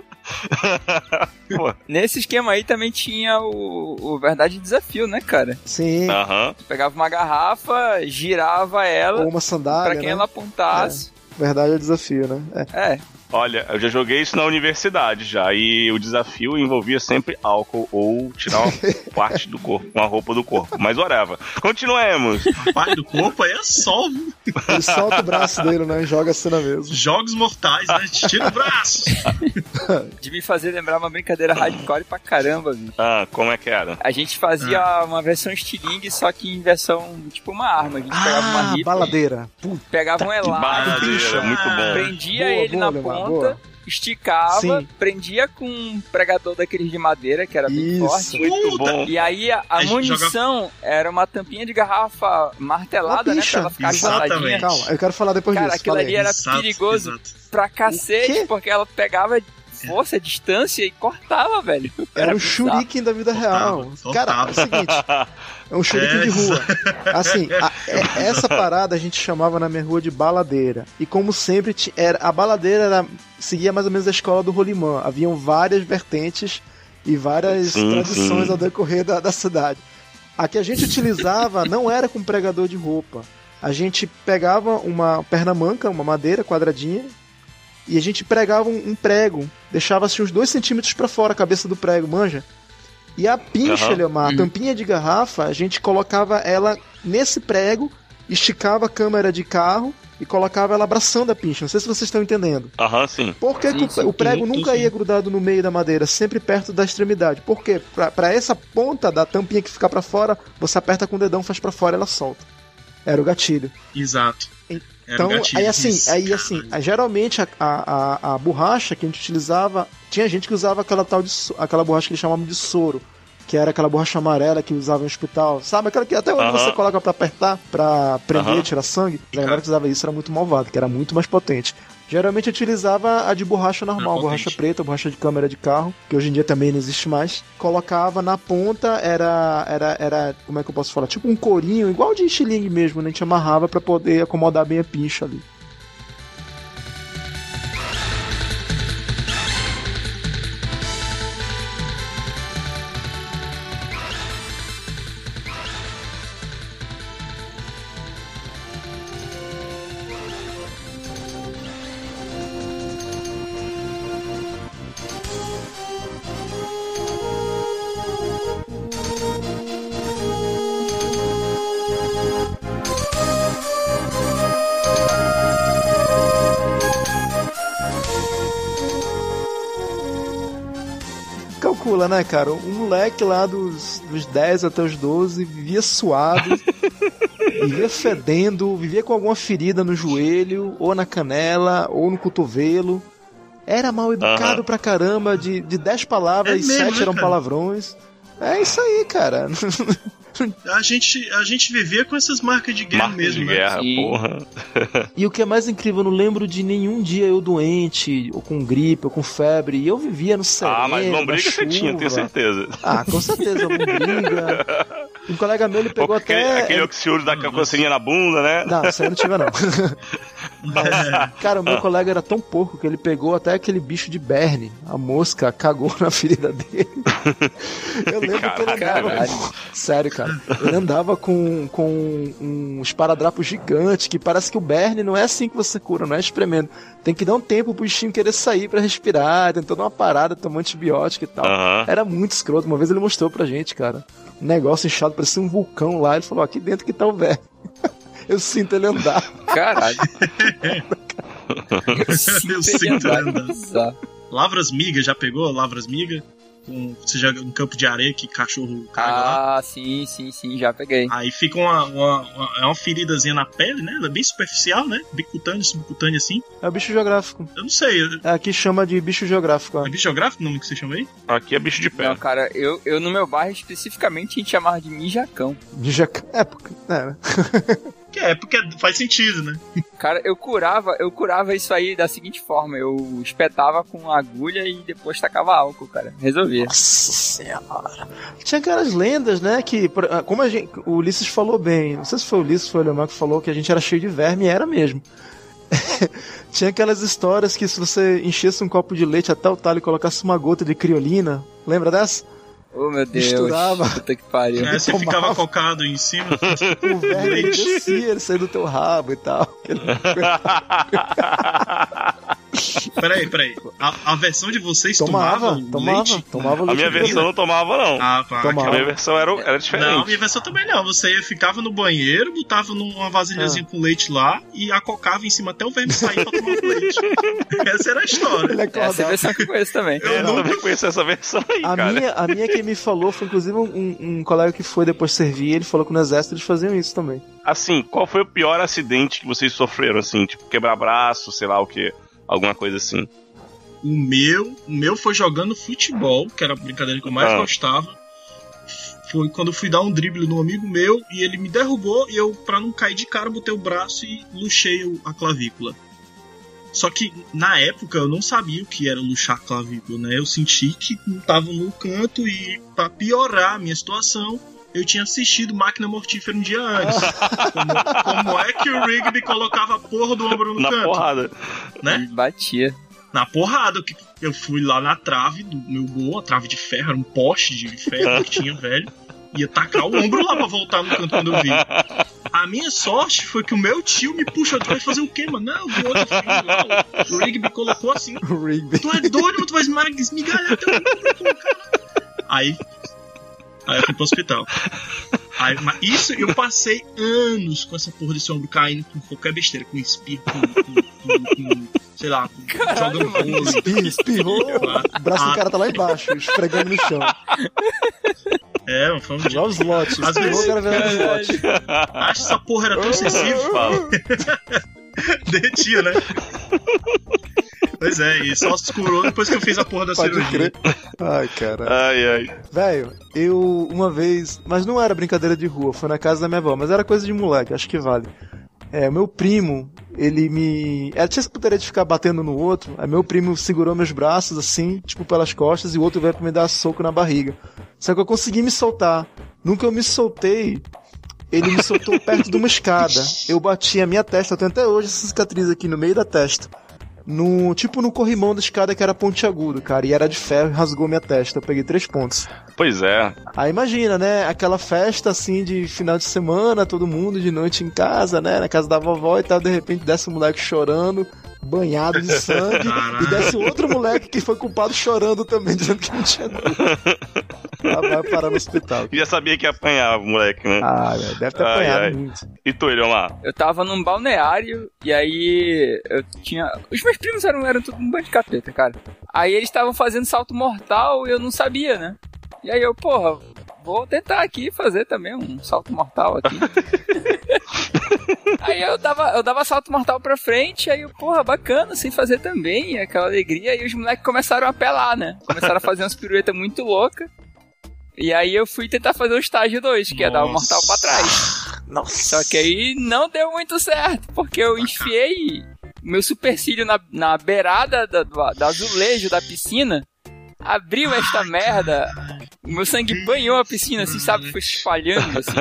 Pô, Nesse esquema aí também tinha o, o Verdade e Desafio, né, cara? Sim. Aham. Tu pegava uma garrafa, girava ela, Ou uma sandália, pra quem né? ela apontasse. Verdade é desafio, né? É. É. Olha, eu já joguei isso na universidade já, e o desafio envolvia sempre álcool ou tirar uma parte do corpo, uma roupa do corpo. Mas whatever. Continuemos. Parte do corpo aí é só viu? Ele solta o braço dele, né? E joga assim na mesa. jogos mortais, né? Tira o braço. De me fazer lembrar uma brincadeira hardcore pra caramba, viu? Ah, como é que era? A gente fazia Ah. uma versão estilingue, só que em versão tipo uma arma. A gente pegava uma Ah, ripa, baladeira. Puta. pegava um elástico, Baladeira, muito bom. prendia Boa, ele boa, na Lemar, ponta, boa. esticava, Sim. prendia com um pregador daqueles de madeira, que era bem Isso. forte. Muito bom. E aí a, a munição era uma tampinha de garrafa martelada, né? Pra ela ficar Exatamente. Calma, eu quero falar depois Cara, disso. aquilo Fala ali aí. era Exato, perigoso exato. pra cacete, porque ela pegava força, distância e cortava, velho. Era um bizarro. shuriken da vida real. Cortava, Cara, é o seguinte. É um shuriken de rua. Assim, a- é- essa parada a gente chamava na minha rua de baladeira. E como sempre, era, a baladeira era, seguia mais ou menos a escola do Rolimã. Haviam várias vertentes e várias Sim, tradições sim. ao decorrer da, da cidade. A que a gente utilizava não era com pregador de roupa. A gente pegava uma perna manca, uma madeira quadradinha, e a gente pregava um, um prego. Deixava assim uns dois centímetros pra fora a cabeça do prego, manja? E a pincha, Aham. Leomar, a Hum. tampinha de garrafa, a gente colocava ela nesse prego, esticava a câmera de carro e colocava ela abraçando a pincha. Não sei se vocês estão entendendo. Aham, sim. Por que, que o- prego nunca ia grudado no meio da madeira, sempre perto da extremidade? Por quê? Pra, pra essa ponta da tampinha que fica pra fora, você aperta com o dedão, faz pra fora e ela solta. Era o gatilho. Exato. Era Então, o gatilho. aí assim, Isso, aí assim, geralmente a, a, a, borracha que a gente utilizava, tinha gente que usava aquela tal de aquela borracha que eles chamavam de soro, que era aquela borracha amarela que usava no hospital, sabe? Aquela que até hoje Aham. você coloca pra apertar, pra prender, Aham. tirar sangue. A galera que usava isso era muito malvado, que era muito mais potente. Geralmente utilizava a de borracha normal, borracha preta, borracha de câmera de carro, que hoje em dia também não existe mais. Colocava na ponta, era, era, era, como é que eu posso falar? Tipo um corinho, igual de estilingue mesmo, né? A gente amarrava pra poder acomodar bem a pincha ali. Né, cara? Um moleque lá dos, dos 10 até os 12 vivia suado, vivia fedendo, vivia com alguma ferida no joelho, ou na canela, ou no cotovelo. Era mal educado Aham. pra caramba, de, de 10 palavras, É mesmo, 7 né, eram cara? palavrões. É isso aí, cara. A gente, a gente vivia com essas marcas de guerra Marcas mesmo, de né? guerra, Sim. porra. E o que é mais incrível, eu não lembro de nenhum dia eu doente, ou com gripe, ou com febre, e eu vivia no sereno, Ah, mas lombriga você tinha, tenho certeza. Ah, com certeza, lombriga. Um colega meu, ele pegou Aquele, até... aquele oxiúrio da coceirinha na bunda, né? Não, isso aí não tive não. Mas, cara, o meu colega era tão porco que ele pegou até aquele bicho de berne. A mosca cagou na ferida dele. Eu lembro que ele andava. Caralho. Sério, cara. Ele andava com, com um esparadrapo gigante que parece que o berne não é assim que você cura, não é espremendo. Tem que dar um tempo pro bichinho querer sair pra respirar, tem toda uma parada, tomar antibiótico e tal. Aham. Era muito escroto. Uma vez ele mostrou pra gente, cara. Um negócio inchado, parecia um vulcão lá. Ele falou: aqui dentro que tá o verme. Eu sinto ele andar. Caralho. Eu sinto Verdade, andar. bizarro. Lavras miga, já pegou lavras miga? Com, você joga um campo de areia que cachorro caga lá. Ah, sim, sim, sim, já peguei. Aí fica uma, uma, uma, é uma feridazinha na pele, né? Ela é bem superficial, né? Bicutânea, subcutânea assim. É o bicho geográfico. Eu não sei. É, aqui chama de bicho geográfico. ó. É bicho geográfico o nome que você chama aí? Aqui é bicho de pé. Não, cara, eu, eu no meu bairro especificamente a gente chamava de mijacão. Ninja... É, porque... é, né? Que é, porque faz sentido, né? Cara, eu curava, eu curava isso aí da seguinte forma, eu espetava com agulha e depois tacava álcool, cara. Resolvia. Nossa senhora. Tinha aquelas lendas, né? Que, ah, como a gente, o Ulisses falou bem, não sei se foi o Ulisses ou foi o Leomar que falou que a gente era cheio de verme, era mesmo. Tinha aquelas histórias que se você enchesse um copo de leite até o talho e colocasse uma gota de criolina, lembra dessa? Oh, meu Deus. Misturava. Puta que pariu. Aí você tomava. ficava cocado em cima. O verme ele Leite. descia, ele saía do teu rabo e tal. peraí, peraí. A, a versão de vocês Tomava, tomava, tomava, leite? tomava A minha versão não tomava, não. Ah, pá. Tomava. A minha versão era, era diferente. Não, a minha versão também não. Você ficava no banheiro, botava numa vasilhazinha Ah. com leite lá e acocava em cima até o verme sair pra tomar o leite. Essa era a história. Ele Essa é a acordava. versão que eu conheço também. Eu Eu nunca também conheço essa versão aí, A cara. minha, a minha quem me falou foi inclusive um, um colega que foi depois servir, ele falou que no exército eles faziam isso também. Assim, qual foi o pior acidente que vocês sofreram, assim? Tipo, quebrar braço, sei lá o que. Alguma coisa assim. O meu, o meu foi jogando futebol, que era a brincadeira que eu mais Ah. gostava. Foi quando eu fui dar um drible no amigo meu e ele me derrubou e eu, pra não cair de cara, botei o braço e luxei a clavícula. Só que na época eu não sabia o que era luxar clavícula, né? Eu senti que não tava no canto e pra piorar a minha situação, eu tinha assistido Máquina Mortífera um dia antes. como, como é que o Rigby colocava a porra do ombro no Na canto? porrada. Né? Ele batia. na porrada. que Eu fui lá na trave do meu gol, a trave de ferro, era um poste de ferro que tinha, velho. Ia tacar o ombro lá pra voltar no canto quando eu vi. A minha sorte foi que o meu tio me puxou. Vai fazer o quê, mano? Não, o outro filho lá, o Rigby colocou assim. O Rigby. Tu é doido, mano? Tu vai esmigalhar teu ombro, cara. Aí. Aí eu fui pro hospital. Aí, mas isso eu passei anos com essa porra desse ombro caindo com qualquer besteira, com espirro, com, com, com, com sei lá, com, jogando vôlei. Espirro, espirrou, o braço do cara tá lá embaixo, esfregando no chão. É, mas foi um dia. Os lotes. Às vezes- o cara os lotes. Acho que essa porra era tão sensível. Derretia, né? Pois é, e só se curou depois que eu fiz a porra da Pode cirurgia. crer. Ai, cara. Ai, ai. Velho, eu uma vez. Mas não era brincadeira de rua, foi na casa da minha avó, mas era coisa de moleque, acho que vale. É, o meu primo, ele me. Ela tinha essa putaria de ficar batendo no outro. Aí meu primo segurou meus braços assim, tipo pelas costas, e o outro veio pra me dar soco na barriga. Só que eu consegui me soltar. Nunca eu me soltei. Ele me soltou perto de uma escada. Eu bati a minha testa, eu tenho até hoje essa cicatriz aqui no meio da testa. No, tipo no corrimão da escada que era pontiagudo, cara, e era de ferro e rasgou minha testa. Eu peguei três pontos. Pois é. Aí imagina, né? Aquela festa assim de final de semana, todo mundo de noite em casa, né? Na casa da vovó e tal, de repente desce um moleque chorando, banhado de sangue, Caralho. e desce outro moleque que foi culpado chorando também, dizendo que não tinha nada. Ela vai parar no hospital. Já sabia que ia apanhar o moleque, né? Ah, deve ter Ai, apanhado ai. muito. E tu, Eliomar? Eu tava num balneário e aí eu tinha. Os meus primos eram, eram tudo um bando de capeta, cara. Aí eles estavam fazendo salto mortal e eu não sabia, né? E aí eu, porra, vou tentar aqui fazer também um salto mortal aqui. aí eu dava, eu dava salto mortal pra frente, aí eu, porra, bacana, sem fazer também, aquela alegria. E os moleques começaram a apelar, né? Começaram a fazer umas piruetas muito loucas. E aí eu fui tentar fazer o estágio 2, que é dar o mortal pra trás. Nossa. Só que aí não deu muito certo, porque eu enfiei meu supercílio na, na beirada da, do, da azulejo da piscina, abriu esta merda, o meu sangue banhou a piscina, assim, sabe? Foi se espalhando, assim.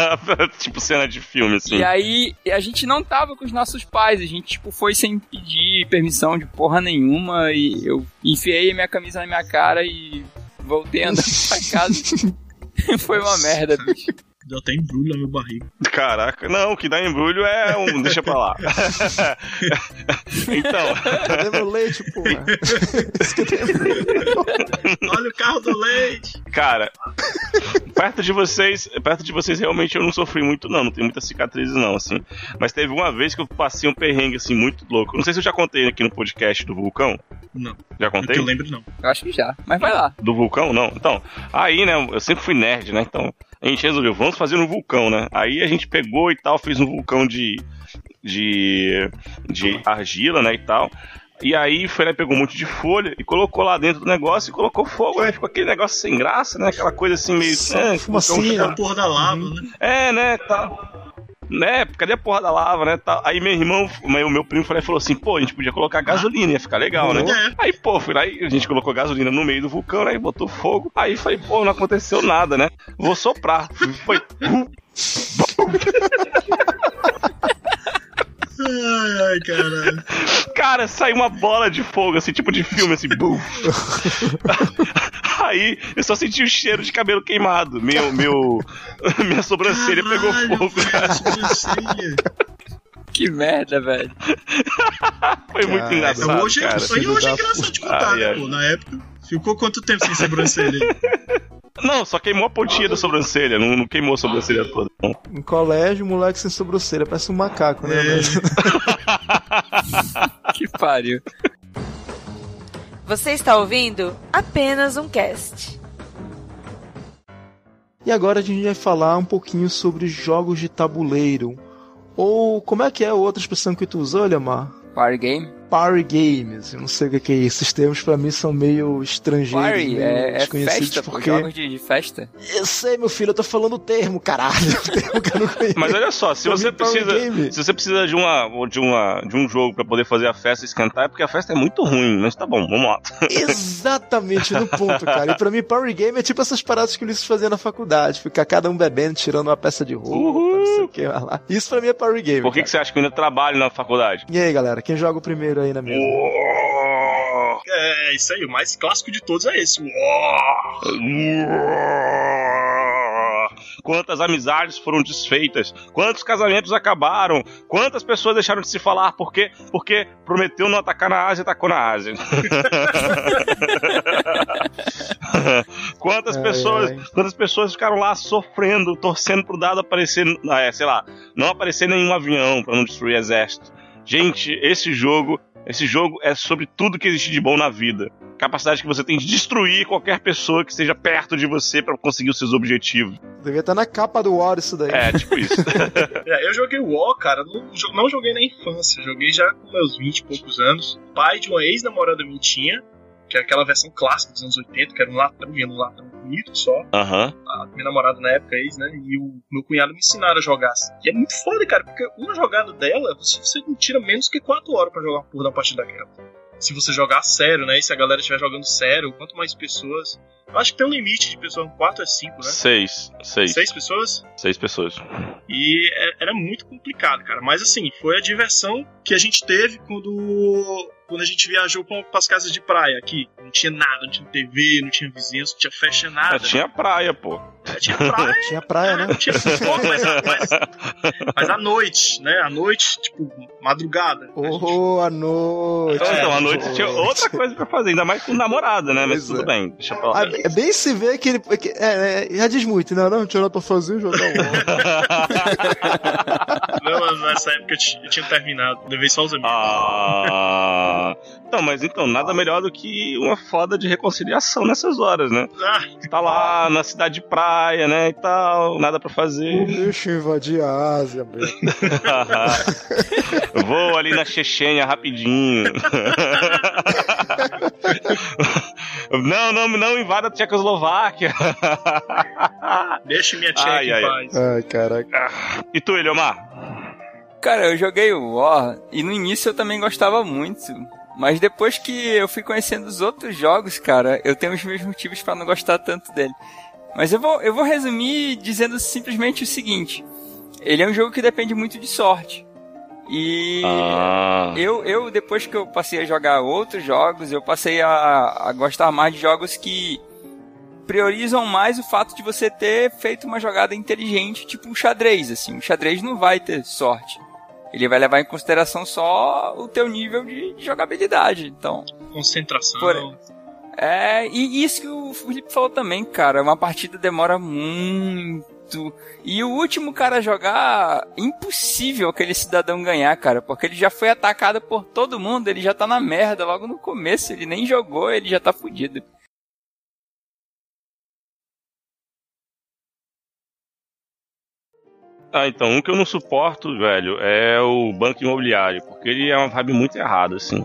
tipo cena de filme, assim. E aí, a gente não tava com os nossos pais, a gente, tipo, foi sem pedir permissão de porra nenhuma, e eu enfiei a minha camisa na minha cara e voltei andando pra casa. foi uma merda, bicho. Deu até embrulho na minha barriga. Caraca, não, o que dá embrulho é um. Deixa pra lá. então. Cadê meu leite, porra? Olha o carro do leite. Cara, perto de vocês, perto de vocês realmente eu não sofri muito não, não tem muitas cicatrizes não, assim. Mas teve uma vez que eu passei um perrengue assim muito louco. Não sei se eu já contei aqui no podcast do vulcão. Não. Já contei? Que eu lembro, não. Eu acho que já, mas vai lá. Do vulcão, não. Então, aí, né, eu sempre fui nerd, né? Então, a gente resolveu, vamos fazer no vulcão, né? Aí a gente pegou e tal, fez um vulcão de de de argila, né, e tal. E aí foi, né, pegou um monte de folha e colocou lá dentro do negócio e colocou fogo, né? Ficou aquele negócio sem graça, né? Aquela coisa assim meio. É, fumacinha. A porra da lava, né? É, né, tal. Né, cadê a porra da lava, né? Tal. Aí meu irmão, meu, meu primo falou falou assim, pô, a gente podia colocar gasolina, ia ficar legal, né? É. Aí, pô, fui lá e a gente colocou gasolina no meio do vulcão, né? E botou fogo. Aí falei, pô, não aconteceu nada, né? Vou soprar. Foi. Ai, ai, caralho. Cara, saiu uma bola de fogo, assim, tipo de filme, assim, bum. Aí eu só senti o cheiro de cabelo queimado. Meu, meu, minha sobrancelha pegou Caralho, fogo, velho, cara. sobrancelha. Que merda, velho. Foi muito Cara, engraçado, hoje, cara. isso aí hoje é engraçado de contar, Ai, né, ai. pô? Na época. Ficou quanto tempo sem sobrancelha? Não, só queimou a pontinha da sobrancelha, não, não queimou a sobrancelha toda. não. Em colégio, moleque sem sobrancelha, parece um macaco, né? É. Que pariu. Você está ouvindo apenas um cast. E agora a gente vai falar um pouquinho sobre jogos de tabuleiro. Ou como é que é a outra expressão que tu usou, Lemar? Party game? Party games. Eu não sei o que que é isso. Esses termos pra mim são meio estrangeiros, Party meio é, é desconhecidos, festa, porque... Jogos de, de festa. Eu sei, meu filho, eu tô falando o termo, caralho. O termo que eu não conheço. Mas olha só, se você precisa, Game. se você precisa de uma, de uma, de um jogo pra poder fazer a festa esquentar, é porque a festa é muito ruim. Mas tá bom, vamos lá. Exatamente no ponto, cara. E pra mim, Power Game é tipo essas paradas que o Ulisses fazia na faculdade. Ficar cada um bebendo, tirando uma peça de roupa, Uhul. Não sei o que lá. Isso pra mim é Power Game. Por que, cara. que você acha que eu ainda trabalho na faculdade? E aí, galera, quem joga o primeiro aí na mesa? É, isso aí, o mais clássico de todos é esse. Uó! Quantas amizades foram desfeitas? Quantos casamentos acabaram? Quantas pessoas deixaram de se falar? Por quê? Porque prometeu não atacar na Ásia e atacou na Ásia. quantas Ai, pessoas, ai. quantas pessoas ficaram lá sofrendo, torcendo pro dado aparecer, ah, é, sei lá, não aparecer nenhum avião pra não destruir exército. Gente, esse jogo, esse jogo é sobre tudo que existe de bom na vida. Capacidade que você tem de destruir qualquer pessoa que esteja perto de você pra conseguir os seus objetivos. Devia estar na capa do War isso daí. É, tipo isso. É, eu joguei o WoW, cara, não, não joguei na infância, joguei já com meus 20 e poucos anos. Pai de uma ex-namorada minha tinha, que é aquela versão clássica dos anos 80, que era um latão, vinha num latão bonito só. Aham. A minha namorada na época, ex, né? E o meu cunhado me ensinaram a jogar. assim. E é muito foda, cara, porque uma jogada dela, você, você não tira menos que 4 horas pra jogar uma porra da partida daquela. Se você jogar sério, né? E se a galera estiver jogando sério, quanto mais pessoas. Eu acho que tem um limite de pessoas, 4 é 5, né? Seis. Seis. Seis pessoas? Seis pessoas. E é- era muito complicado, cara. Mas assim, foi a diversão que a gente teve quando, quando a gente viajou para as casas de praia aqui. Não tinha nada, não tinha TV, não tinha vizinhos, não tinha festa, nada. Ah, tinha praia, pô. Tinha praia, Tinha praia, né? não tinha pouco, mas, a- mas, mas à noite, né? À noite, tipo, madrugada. Oh, à noite. Então, então, à noite Noite. tinha outra coisa pra fazer, ainda mais com namorada, né? Mas tudo é. bem, deixa pra lá. Ah, é bem se vê que ele. que- é, é, já diz muito, não, não, não tinha nada pra fazer, jogar o War. Não, mas nessa época eu, ti- eu tinha terminado. Levei só os amigos. Ah. Então, mas então, nada melhor do que uma foda de reconciliação nessas horas, né? Ah, Tá lá na cidade de praia, né? E tal, nada pra fazer. Deixa eu invadir a Ásia, meu. Vou ali na Chechênia rapidinho. Não, não, não invada a Tchecoslováquia. Deixa minha tcheca Ai, em ai, paz. Ai, caraca. E tu, Eliomar? Cara, eu joguei o War e no início eu também gostava muito. Mas depois que eu fui conhecendo os outros jogos, cara, eu tenho os meus motivos pra não gostar tanto dele. Mas eu vou, eu vou resumir dizendo simplesmente o seguinte: ele é um jogo que depende muito de sorte. E Ah. eu, eu, depois que eu passei a jogar outros jogos, eu passei a, a gostar mais de jogos que priorizam mais o fato de você ter feito uma jogada inteligente, tipo um xadrez, assim. O xadrez não vai ter sorte. Ele vai levar em consideração só o teu nível de, de jogabilidade. Então, Concentração. Por- é, e isso que o Felipe falou também, cara. Uma partida demora muito. E o último cara a jogar, impossível aquele cidadão ganhar, cara. Porque ele já foi atacado por todo mundo, ele já tá na merda logo no começo. Ele nem jogou, ele já tá fudido. Ah, então, um que eu não suporto, velho, é o banco imobiliário, porque ele é uma vibe muito errada, assim.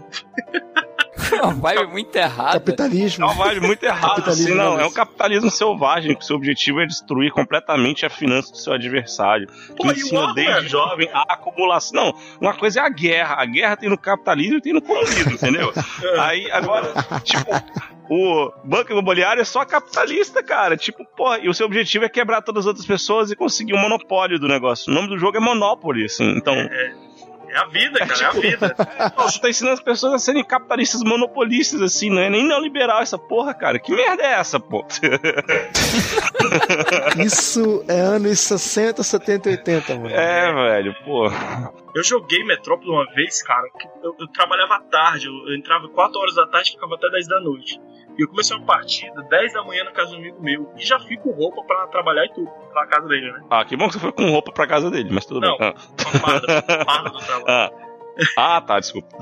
Uma vibe muito errada. É Capitalismo. uma vibe muito errada, Capitalismo assim, não. É um capitalismo selvagem, que seu objetivo é destruir completamente a finança do seu adversário. Pô, que o ensina desde velho? jovem a acumulação. Não, uma coisa é a guerra. A guerra tem no capitalismo e tem no comunismo, entendeu? Aí, agora, tipo, o banco imobiliário é só capitalista, cara. Tipo, pô, e o seu objetivo é quebrar todas as outras pessoas e conseguir um monopólio do negócio. O nome do jogo é Monopoly, assim. Então, É a vida, cara, é a vida. Pô, você tá ensinando as pessoas a serem capitalistas monopolistas, assim, não é nem neoliberal essa porra, cara. Que merda é essa, pô? Isso é anos 60, 70, 80, mano. É, velho, pô. Eu joguei Metrópole uma vez, cara, que eu, eu trabalhava à tarde, eu, eu entrava 4 horas da tarde e ficava até 10 da noite. E eu comecei uma partida 10 da manhã na casa do amigo meu. E já fui com roupa pra trabalhar e tudo. Na casa dele, né? Ah, que bom que você foi com roupa pra casa dele, mas tudo Não. bem. Uma farda, farda do Ah. Ah. Ah, tá, desculpa.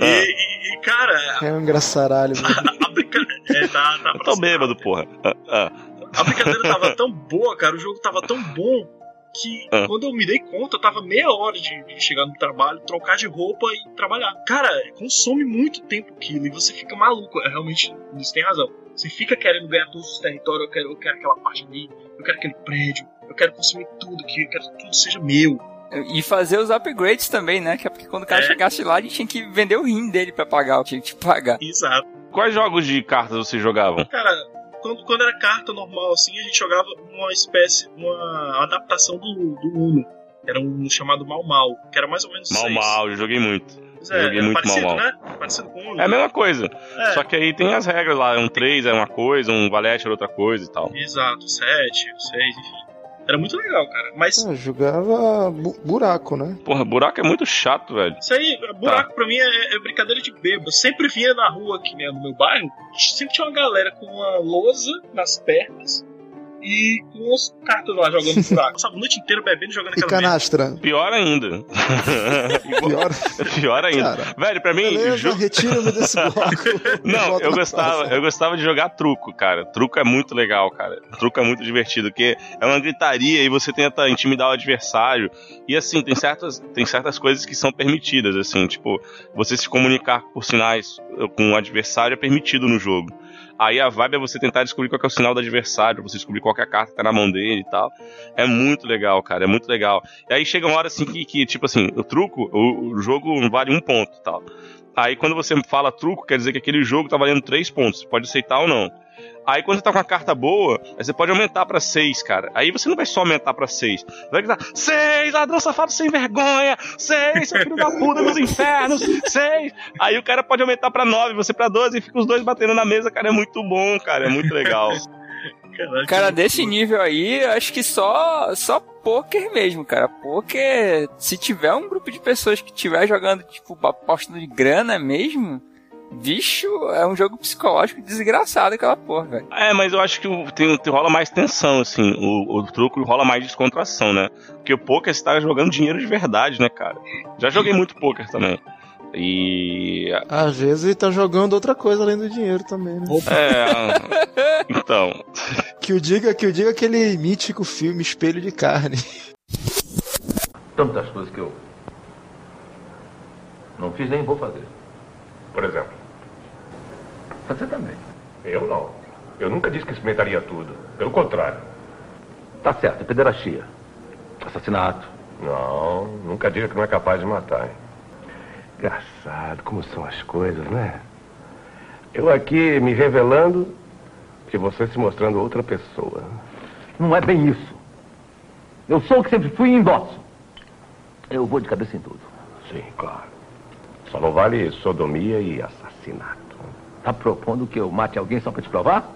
E, e- e, cara, É um engraçaralho, mano. a brincadeira. É, tá, tá Eu tô bêbado, porra. Ah, ah. A brincadeira tava tão boa, cara, o jogo tava tão bom que Ah. quando eu me dei conta, eu tava meia hora de, de chegar no trabalho, trocar de roupa e trabalhar. Cara, consome muito tempo aquilo e você fica maluco. É, realmente, você tem razão. Você fica querendo ganhar todos os territórios, eu quero, eu quero aquela parte ali, eu quero aquele prédio, eu quero consumir tudo aqui, eu quero que tudo seja meu. E fazer os upgrades também, né? Que é porque quando o cara É. chegasse lá, ele tinha que vender o rim dele pra pagar o que tinha que pagar. Exato. Quais jogos de cartas vocês jogavam? Cara, quando, quando era carta normal assim, a gente jogava uma espécie, uma adaptação do, do Uno. Era um chamado Mal Mal, que era mais ou menos Mal seis. Mal, eu joguei muito. Pois é, joguei era muito parecido, Mal Mal. né? Parecido com o Uno. É a mesma coisa. É. Só que aí tem as regras lá. Um 3 é uma coisa, um valete era outra coisa e tal. Exato, 7, 6, enfim. Era muito legal, cara. Mas Eu jogava bu- buraco, né? Porra, buraco é muito chato, velho. isso aí, buraco pra mim é, é brincadeira de bêbado. Eu sempre vinha na rua aqui né, no meu bairro, sempre tinha uma galera com uma lousa nas pernas e com os cartas lá jogando buraco. Passava a noite inteira bebendo e jogando E aquela merda. canastra. Pior ainda. Pior. Pior ainda. Cara, Velho, pra mim, beleza, jo- retira-me desse bloco. Não, eu gostava, eu gostava de jogar truco, cara. Truco é muito legal, cara. Truco é muito divertido, porque é uma gritaria e você tenta intimidar o adversário. E assim, tem certas, tem certas coisas que são permitidas, assim, tipo, você se comunicar por sinais com o adversário é permitido no jogo. Aí a vibe é você tentar descobrir qual é o sinal do adversário, você descobrir qual é a carta que tá na mão dele e tal. É muito legal, cara, é muito legal. E aí chega uma hora assim que, que tipo assim, o truco, o, o jogo vale um ponto e tal. Aí quando você fala truco, quer dizer que aquele jogo tá valendo três pontos. Você pode aceitar ou não. Aí quando você tá com uma carta boa, aí você pode aumentar pra seis, cara. Aí você não vai só aumentar pra seis. Você vai gritar, seis, ladrão safado sem vergonha! Seis, seu filho da puta dos infernos! Seis! Aí o cara pode aumentar pra nove, você pra doze, e fica os dois batendo na mesa, cara. É muito bom, cara. É muito legal. Caralho, Cara, que desse nível aí, eu acho que só só poker mesmo, cara. Poker, se tiver um grupo de pessoas que estiver jogando, tipo, apostando de grana mesmo, bicho, é um jogo psicológico desgraçado aquela porra, velho. É, mas eu acho que tem, tem- rola mais tensão, assim. O, o truco rola mais descontração, né? Porque o poker você tá jogando dinheiro de verdade, né, cara? Já joguei muito poker também. E. Às vezes ele tá jogando outra coisa além do dinheiro também, né? É. Então. Que o diga, que o diga aquele mítico filme Espelho de Carne. Tantas coisas que eu não fiz nem vou fazer. Por exemplo, Você também. Eu não. Eu nunca disse que experimentaria tudo. Pelo contrário. Tá certo, pederastia. Assassinato. Não, nunca diga que não é capaz de matar. Hein? Engraçado como são as coisas, né? Eu aqui me revelando e você se mostrando outra pessoa. Não é bem isso. Eu sou o que sempre fui e endosso. Eu vou de cabeça em tudo. Sim, claro. Só não vale sodomia e assassinato. Tá propondo que eu mate alguém só pra te provar?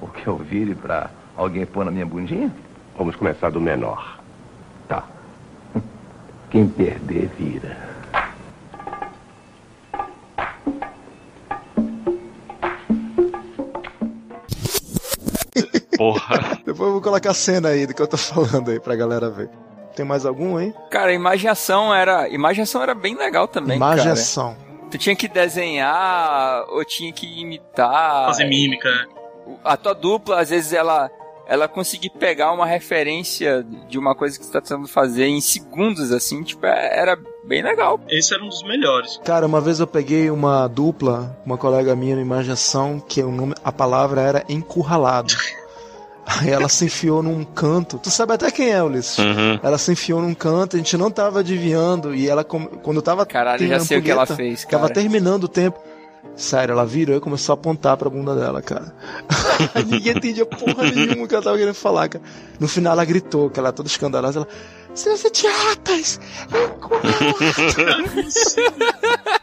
Ou que eu vire pra alguém pôr na minha bundinha? Vamos começar do menor. Tá. Quem perder, vira. Porra. Depois eu vou colocar a cena aí do que eu tô falando aí pra galera ver. Tem mais algum, hein? Cara, a imaginação era. Imaginação era bem legal também, Imaginação. cara. Tu tinha que desenhar ou tinha que imitar. Fazer mímica, né? A tua dupla, às vezes, ela. Ela conseguir pegar uma referência de uma coisa que você tá tentando fazer em segundos, assim, tipo, é- era bem legal. Esse era um dos melhores. Cara, uma vez eu peguei uma dupla, uma colega minha no Imaginação, que o nome, a palavra era encurralado. Aí ela se enfiou num canto. Tu sabe até quem é, Ulisses? Uhum. Ela se enfiou num canto, a gente não tava adivinhando. E ela, quando tava. Caralho, já sei o que ela fez, Tava cara. terminando o tempo. Sério, ela virou e começou a apontar pra bunda dela, cara. Ninguém entendia porra nenhuma que ela tava querendo falar, cara. No final ela gritou, que ela é toda escandalosa. Ela, seus idiotas!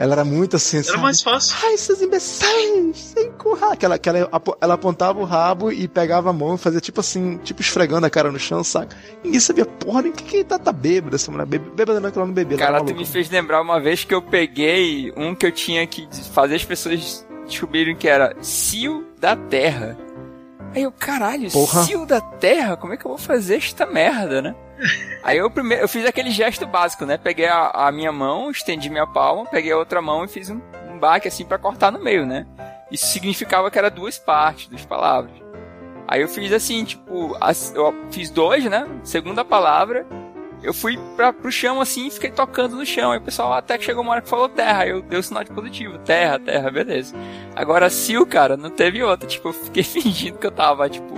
Ela era muito assim, Era sabe? mais fácil. Ai, seus imbecis! Encurrar! Que ela, que ela, ela apontava o rabo e pegava a mão e fazia tipo assim, tipo esfregando a cara no chão, saca? Ninguém sabia porra nem que que tá, tá bêbada essa mulher. Bê- Bêbada não é que ela não bebia, ela Cara, tu me fez lembrar uma vez que eu peguei um que eu tinha que fazer as pessoas descobrirem que era Cio da Terra. Aí eu, caralho, Porra. Cio da Terra? Como é que eu vou fazer esta merda, né? Aí eu primeiro, eu fiz aquele gesto básico, né? Peguei a, a minha mão, estendi minha palma, peguei a outra mão e fiz um, um baque assim pra cortar no meio, né? Isso significava que era duas partes, duas palavras. Aí eu fiz assim, tipo, eu fiz dois, né? Segunda palavra, eu fui pra, pro chão assim e fiquei tocando no chão. Aí o pessoal até que chegou uma hora que falou terra. Aí eu dei o sinal de positivo. Terra, terra, beleza. Agora, Sil, cara, não teve outra. Tipo, eu fiquei fingindo que eu tava, tipo,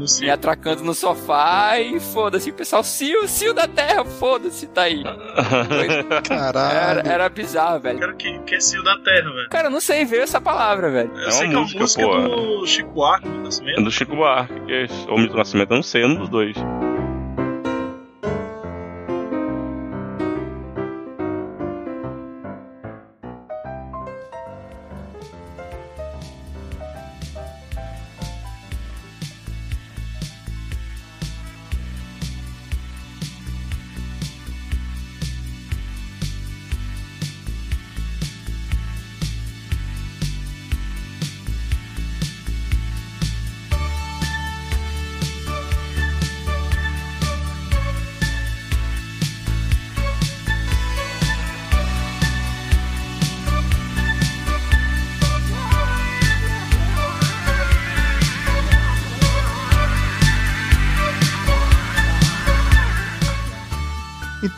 No me atracando no sofá e foda-se. Pessoal, Sil, Sil da terra, foda-se, tá aí. Caralho. Era, era bizarro, velho. Cara, que, que é Cio da Terra, velho. Cara, eu não sei, veio essa palavra, velho. Eu sei que é uma música pô. do Chico Buarque do É Nascimento. do Chico Buarque, que é o Milton Nascimento, eu não sei, é um dos dois.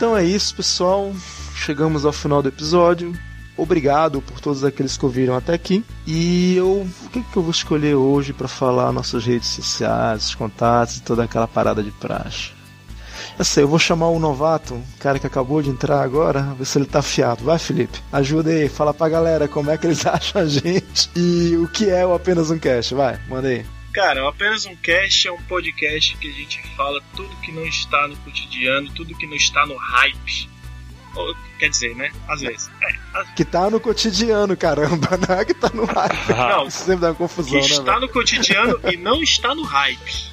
Então é isso, pessoal. Chegamos ao final do episódio. Obrigado por todos aqueles que ouviram até aqui. E eu, o que, que eu vou escolher hoje para falar nossas redes sociais, os contatos e toda aquela parada de praxe? Eu sei, eu vou chamar o novato, o cara que acabou de entrar agora, ver se ele tá afiado. Vai, Felipe, ajuda aí, fala pra galera como é que eles acham a gente e o que é o apenas um cast. Vai, manda aí. Cara, o apenas um cast é um podcast que a gente fala tudo que não está no cotidiano, tudo que não está no hype. Ou, quer dizer, né? Às vezes. É, às- Que tá no cotidiano, caramba, não é que tá no hype. Não, Isso sempre dá uma que confusão, né? está velho? no cotidiano e não está no hype.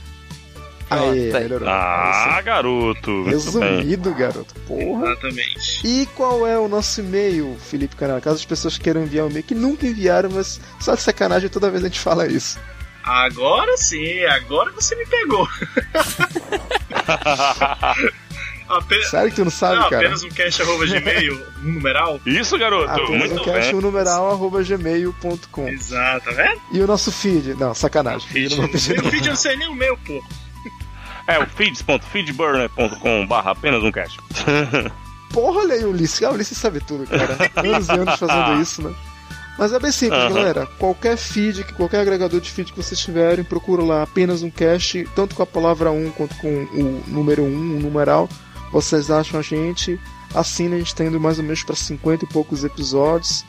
Aí, aí. melhorou. Ah, garoto. Muito bem. Resumido, garoto. Porra. Exatamente. E qual é o nosso e-mail, Felipe Canal? Caso as pessoas queiram enviar um e-mail, que nunca enviaram, mas só de sacanagem toda vez a gente fala isso. Agora sim, agora você me pegou. Ape- Sério que tu não sabe, não, cara? apenas um cast arroba gmail, um numeral. Isso, garoto. Apenas muito um bem. um numeral, arroba gmail.com. Exato, tá vendo? E o nosso feed? Não, sacanagem. Feed, Feed, não o não. feed eu não sei nem o meu, pô. É o feeds.feedburner.com barra apenas um cast. Porra, olha aí, Ulisses. Ah, Ulisses sabe tudo, cara. Anos e anos fazendo isso, né? Mas é bem simples, Aham. galera. Qualquer feed, que- qualquer agregador de feed que vocês tiverem, procura lá apenas um cast, tanto com a palavra 1 quanto com o número 1, o numeral. Vocês acham a gente, assina, a gente tá indo mais ou menos para 50 e poucos episódios.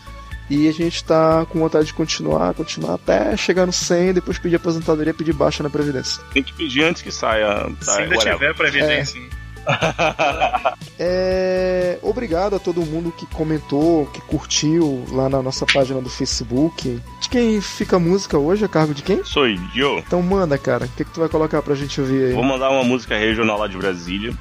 E a gente tá com vontade de continuar, continuar até chegar no 100, depois pedir aposentadoria, pedir baixa na Previdência. Tem que pedir antes que saia. Se saia ainda whatever. tiver previdência. É, obrigado a todo mundo que comentou, que curtiu lá na nossa página do Facebook. De quem fica a música hoje? A cargo de quem? Sou eu. Então manda, cara. O que, que tu vai colocar pra gente ouvir aí? Vou mandar uma música regional lá de Brasília.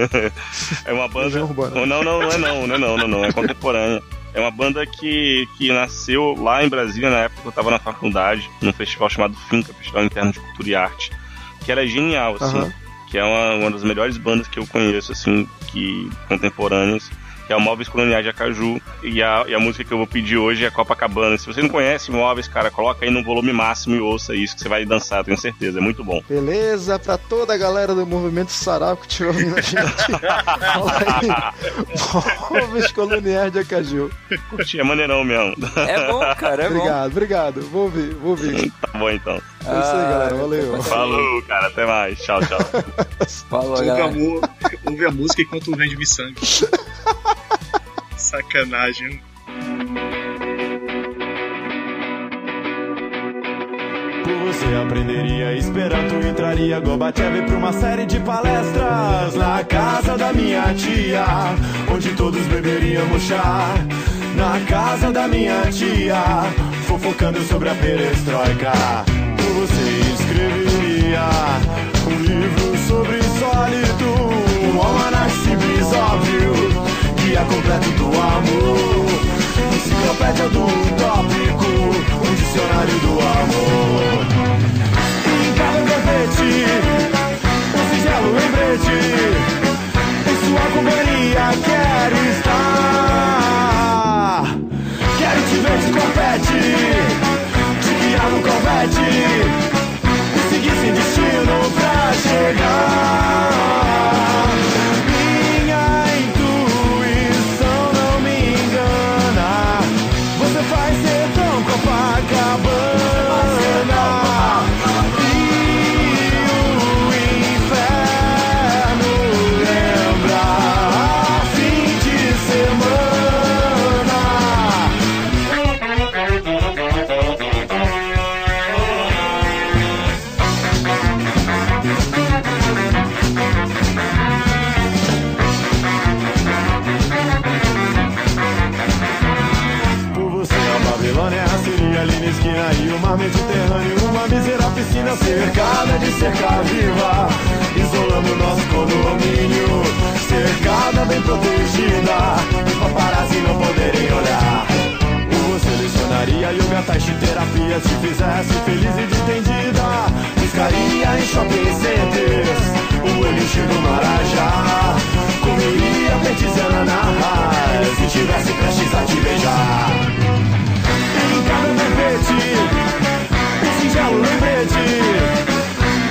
é uma banda. Urbana. Não, não, não é não, não é não, não, não, é contemporânea. É uma banda que, que nasceu lá em Brasília na época que eu tava na faculdade, num festival chamado Finca, Festival Interno de Cultura e Arte, que era genial, assim. Aham. Que é uma, uma das melhores bandas que eu conheço, assim, que contemporâneas. Que é o Móveis Coloniais de Acaju. E a, e a música que eu vou pedir hoje é Copacabana. Se você não conhece Móveis, cara, coloca aí no volume máximo e ouça isso, que você vai dançar, tenho certeza. É muito bom. Beleza, pra toda a galera do movimento Sarau que estiver ouvindo a gente. Fala aí. Móveis Coloniais de Acaju. Curti, é maneirão mesmo. É bom, cara, é bom. obrigado, obrigado. Vou ouvir, vou ouvir. Tá bom então. É isso aí, galera. Valeu. Falou, cara. Até mais. Tchau, tchau. Falou, Ouve a, galera. mu- ouve a música enquanto vende miçanga. Sacanagem. Por você aprenderia Esperanto e traria Gorbachev pra uma série de palestras na casa da minha tia, onde todos beberíamos chá. Na casa da minha tia, fofocando sobre a perestroika. Você escreveria um livro sobre sólido, um almanac simples, óbvio, guia completo do amor. Enciclopédia do utópico, um dicionário do amor. Em cada tapete, um singelo lembrete. Em sua companhia quero estar. Quero te ver de confete, guiar no confete. E seguir sem destino pra chegar. Esquina e o mar Mediterrâneo Uma mísera piscina cercada de cerca viva. Isolando nosso condomínio Cercada, bem protegida Os paparazzi não poderem olhar. Por você lecionaria yoga, tai terapia Se fizesse feliz e distendida Buscaria em shopping centers. O elixir do Marajá Comeria petizana na raiz Se tivesse prestes a te beijar Tapete Um singelo lembrete.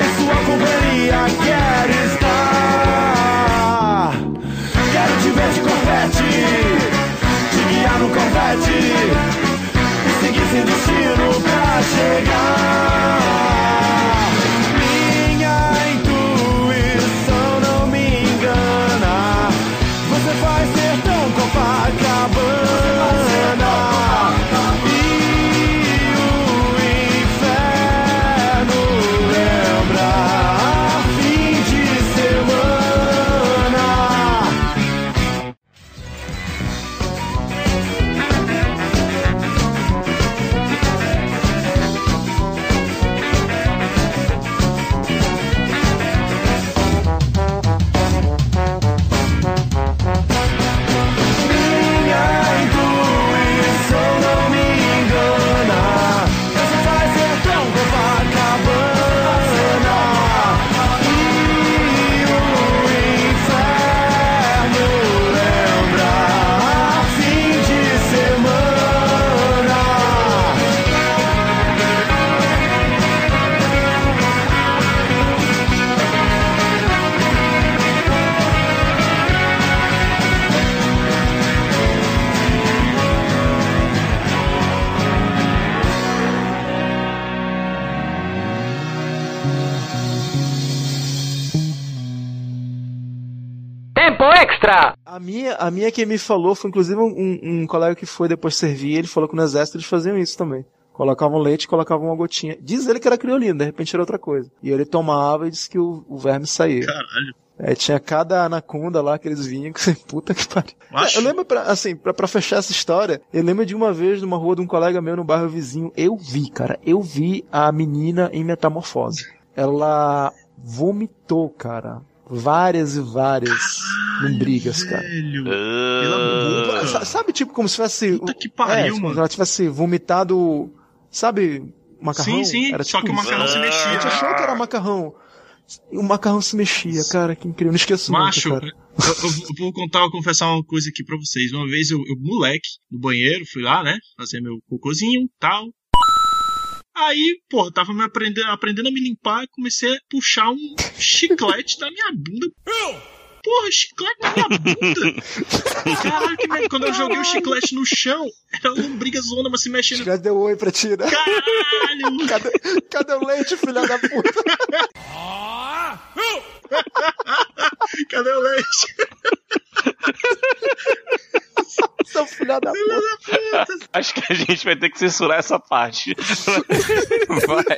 Em sua companhia quero estar. Quero te ver de confete Te guiar no confete E seguir sem destino pra chegar. Minha intuição não me engana. Você faz ser tão Copacabana Extra! A minha, a minha quem me falou foi inclusive um, um colega que foi depois servir, ele falou que no exército eles faziam isso também. Colocavam leite colocavam uma gotinha. Diz ele que era criolina, de repente era outra coisa. E ele tomava e disse que o, o verme saía. Caralho. É, tinha cada anaconda lá que eles vinham, que puta que pariu. Acho. Eu lembro, pra, assim, pra, pra fechar essa história, eu lembro de uma vez numa rua de um colega meu no bairro vizinho, eu vi, cara, eu vi a menina em metamorfose. Ela vomitou, cara. Várias e várias lombrigas, cara. Velho. Ah. Sa- Sabe, tipo, como se tivesse. Puta que pariu, é, como mano. se ela tivesse vomitado. Sabe, macarrão? Sim, sim, Era só tipo que o isso. macarrão se A mexia. gente achou que era macarrão. E o macarrão se mexia, cara, que incrível. Não esqueço Macho, nunca, cara. eu, eu vou contar, vou confessar uma coisa aqui pra vocês. Uma vez eu, eu, moleque, no banheiro, fui lá, né? Fazer meu cocôzinho tal. Aí, pô, tava me aprendendo, aprendendo a me limpar e comecei a puxar um chiclete da minha bunda. Porra, chiclete na minha bunda! Caralho, que merda. Quando eu joguei o chiclete no chão, era uma lombriga zona, mas se mexendo. Já deu oi pra ti, né? Caralho! Cadê, cadê o leite, filha da puta? Cadê o leite? Seu filho da puta. Acho que a gente vai ter que censurar essa parte. Vai.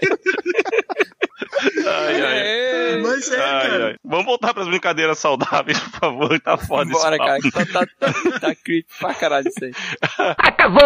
Ai, ai. Mas é, Ai, cara. ai. Vamos voltar pras brincadeiras saudáveis, por favor. Tá foda Bora, esse cara, tá, tá, tá, tá creepy pra caralho isso aí. Acabou!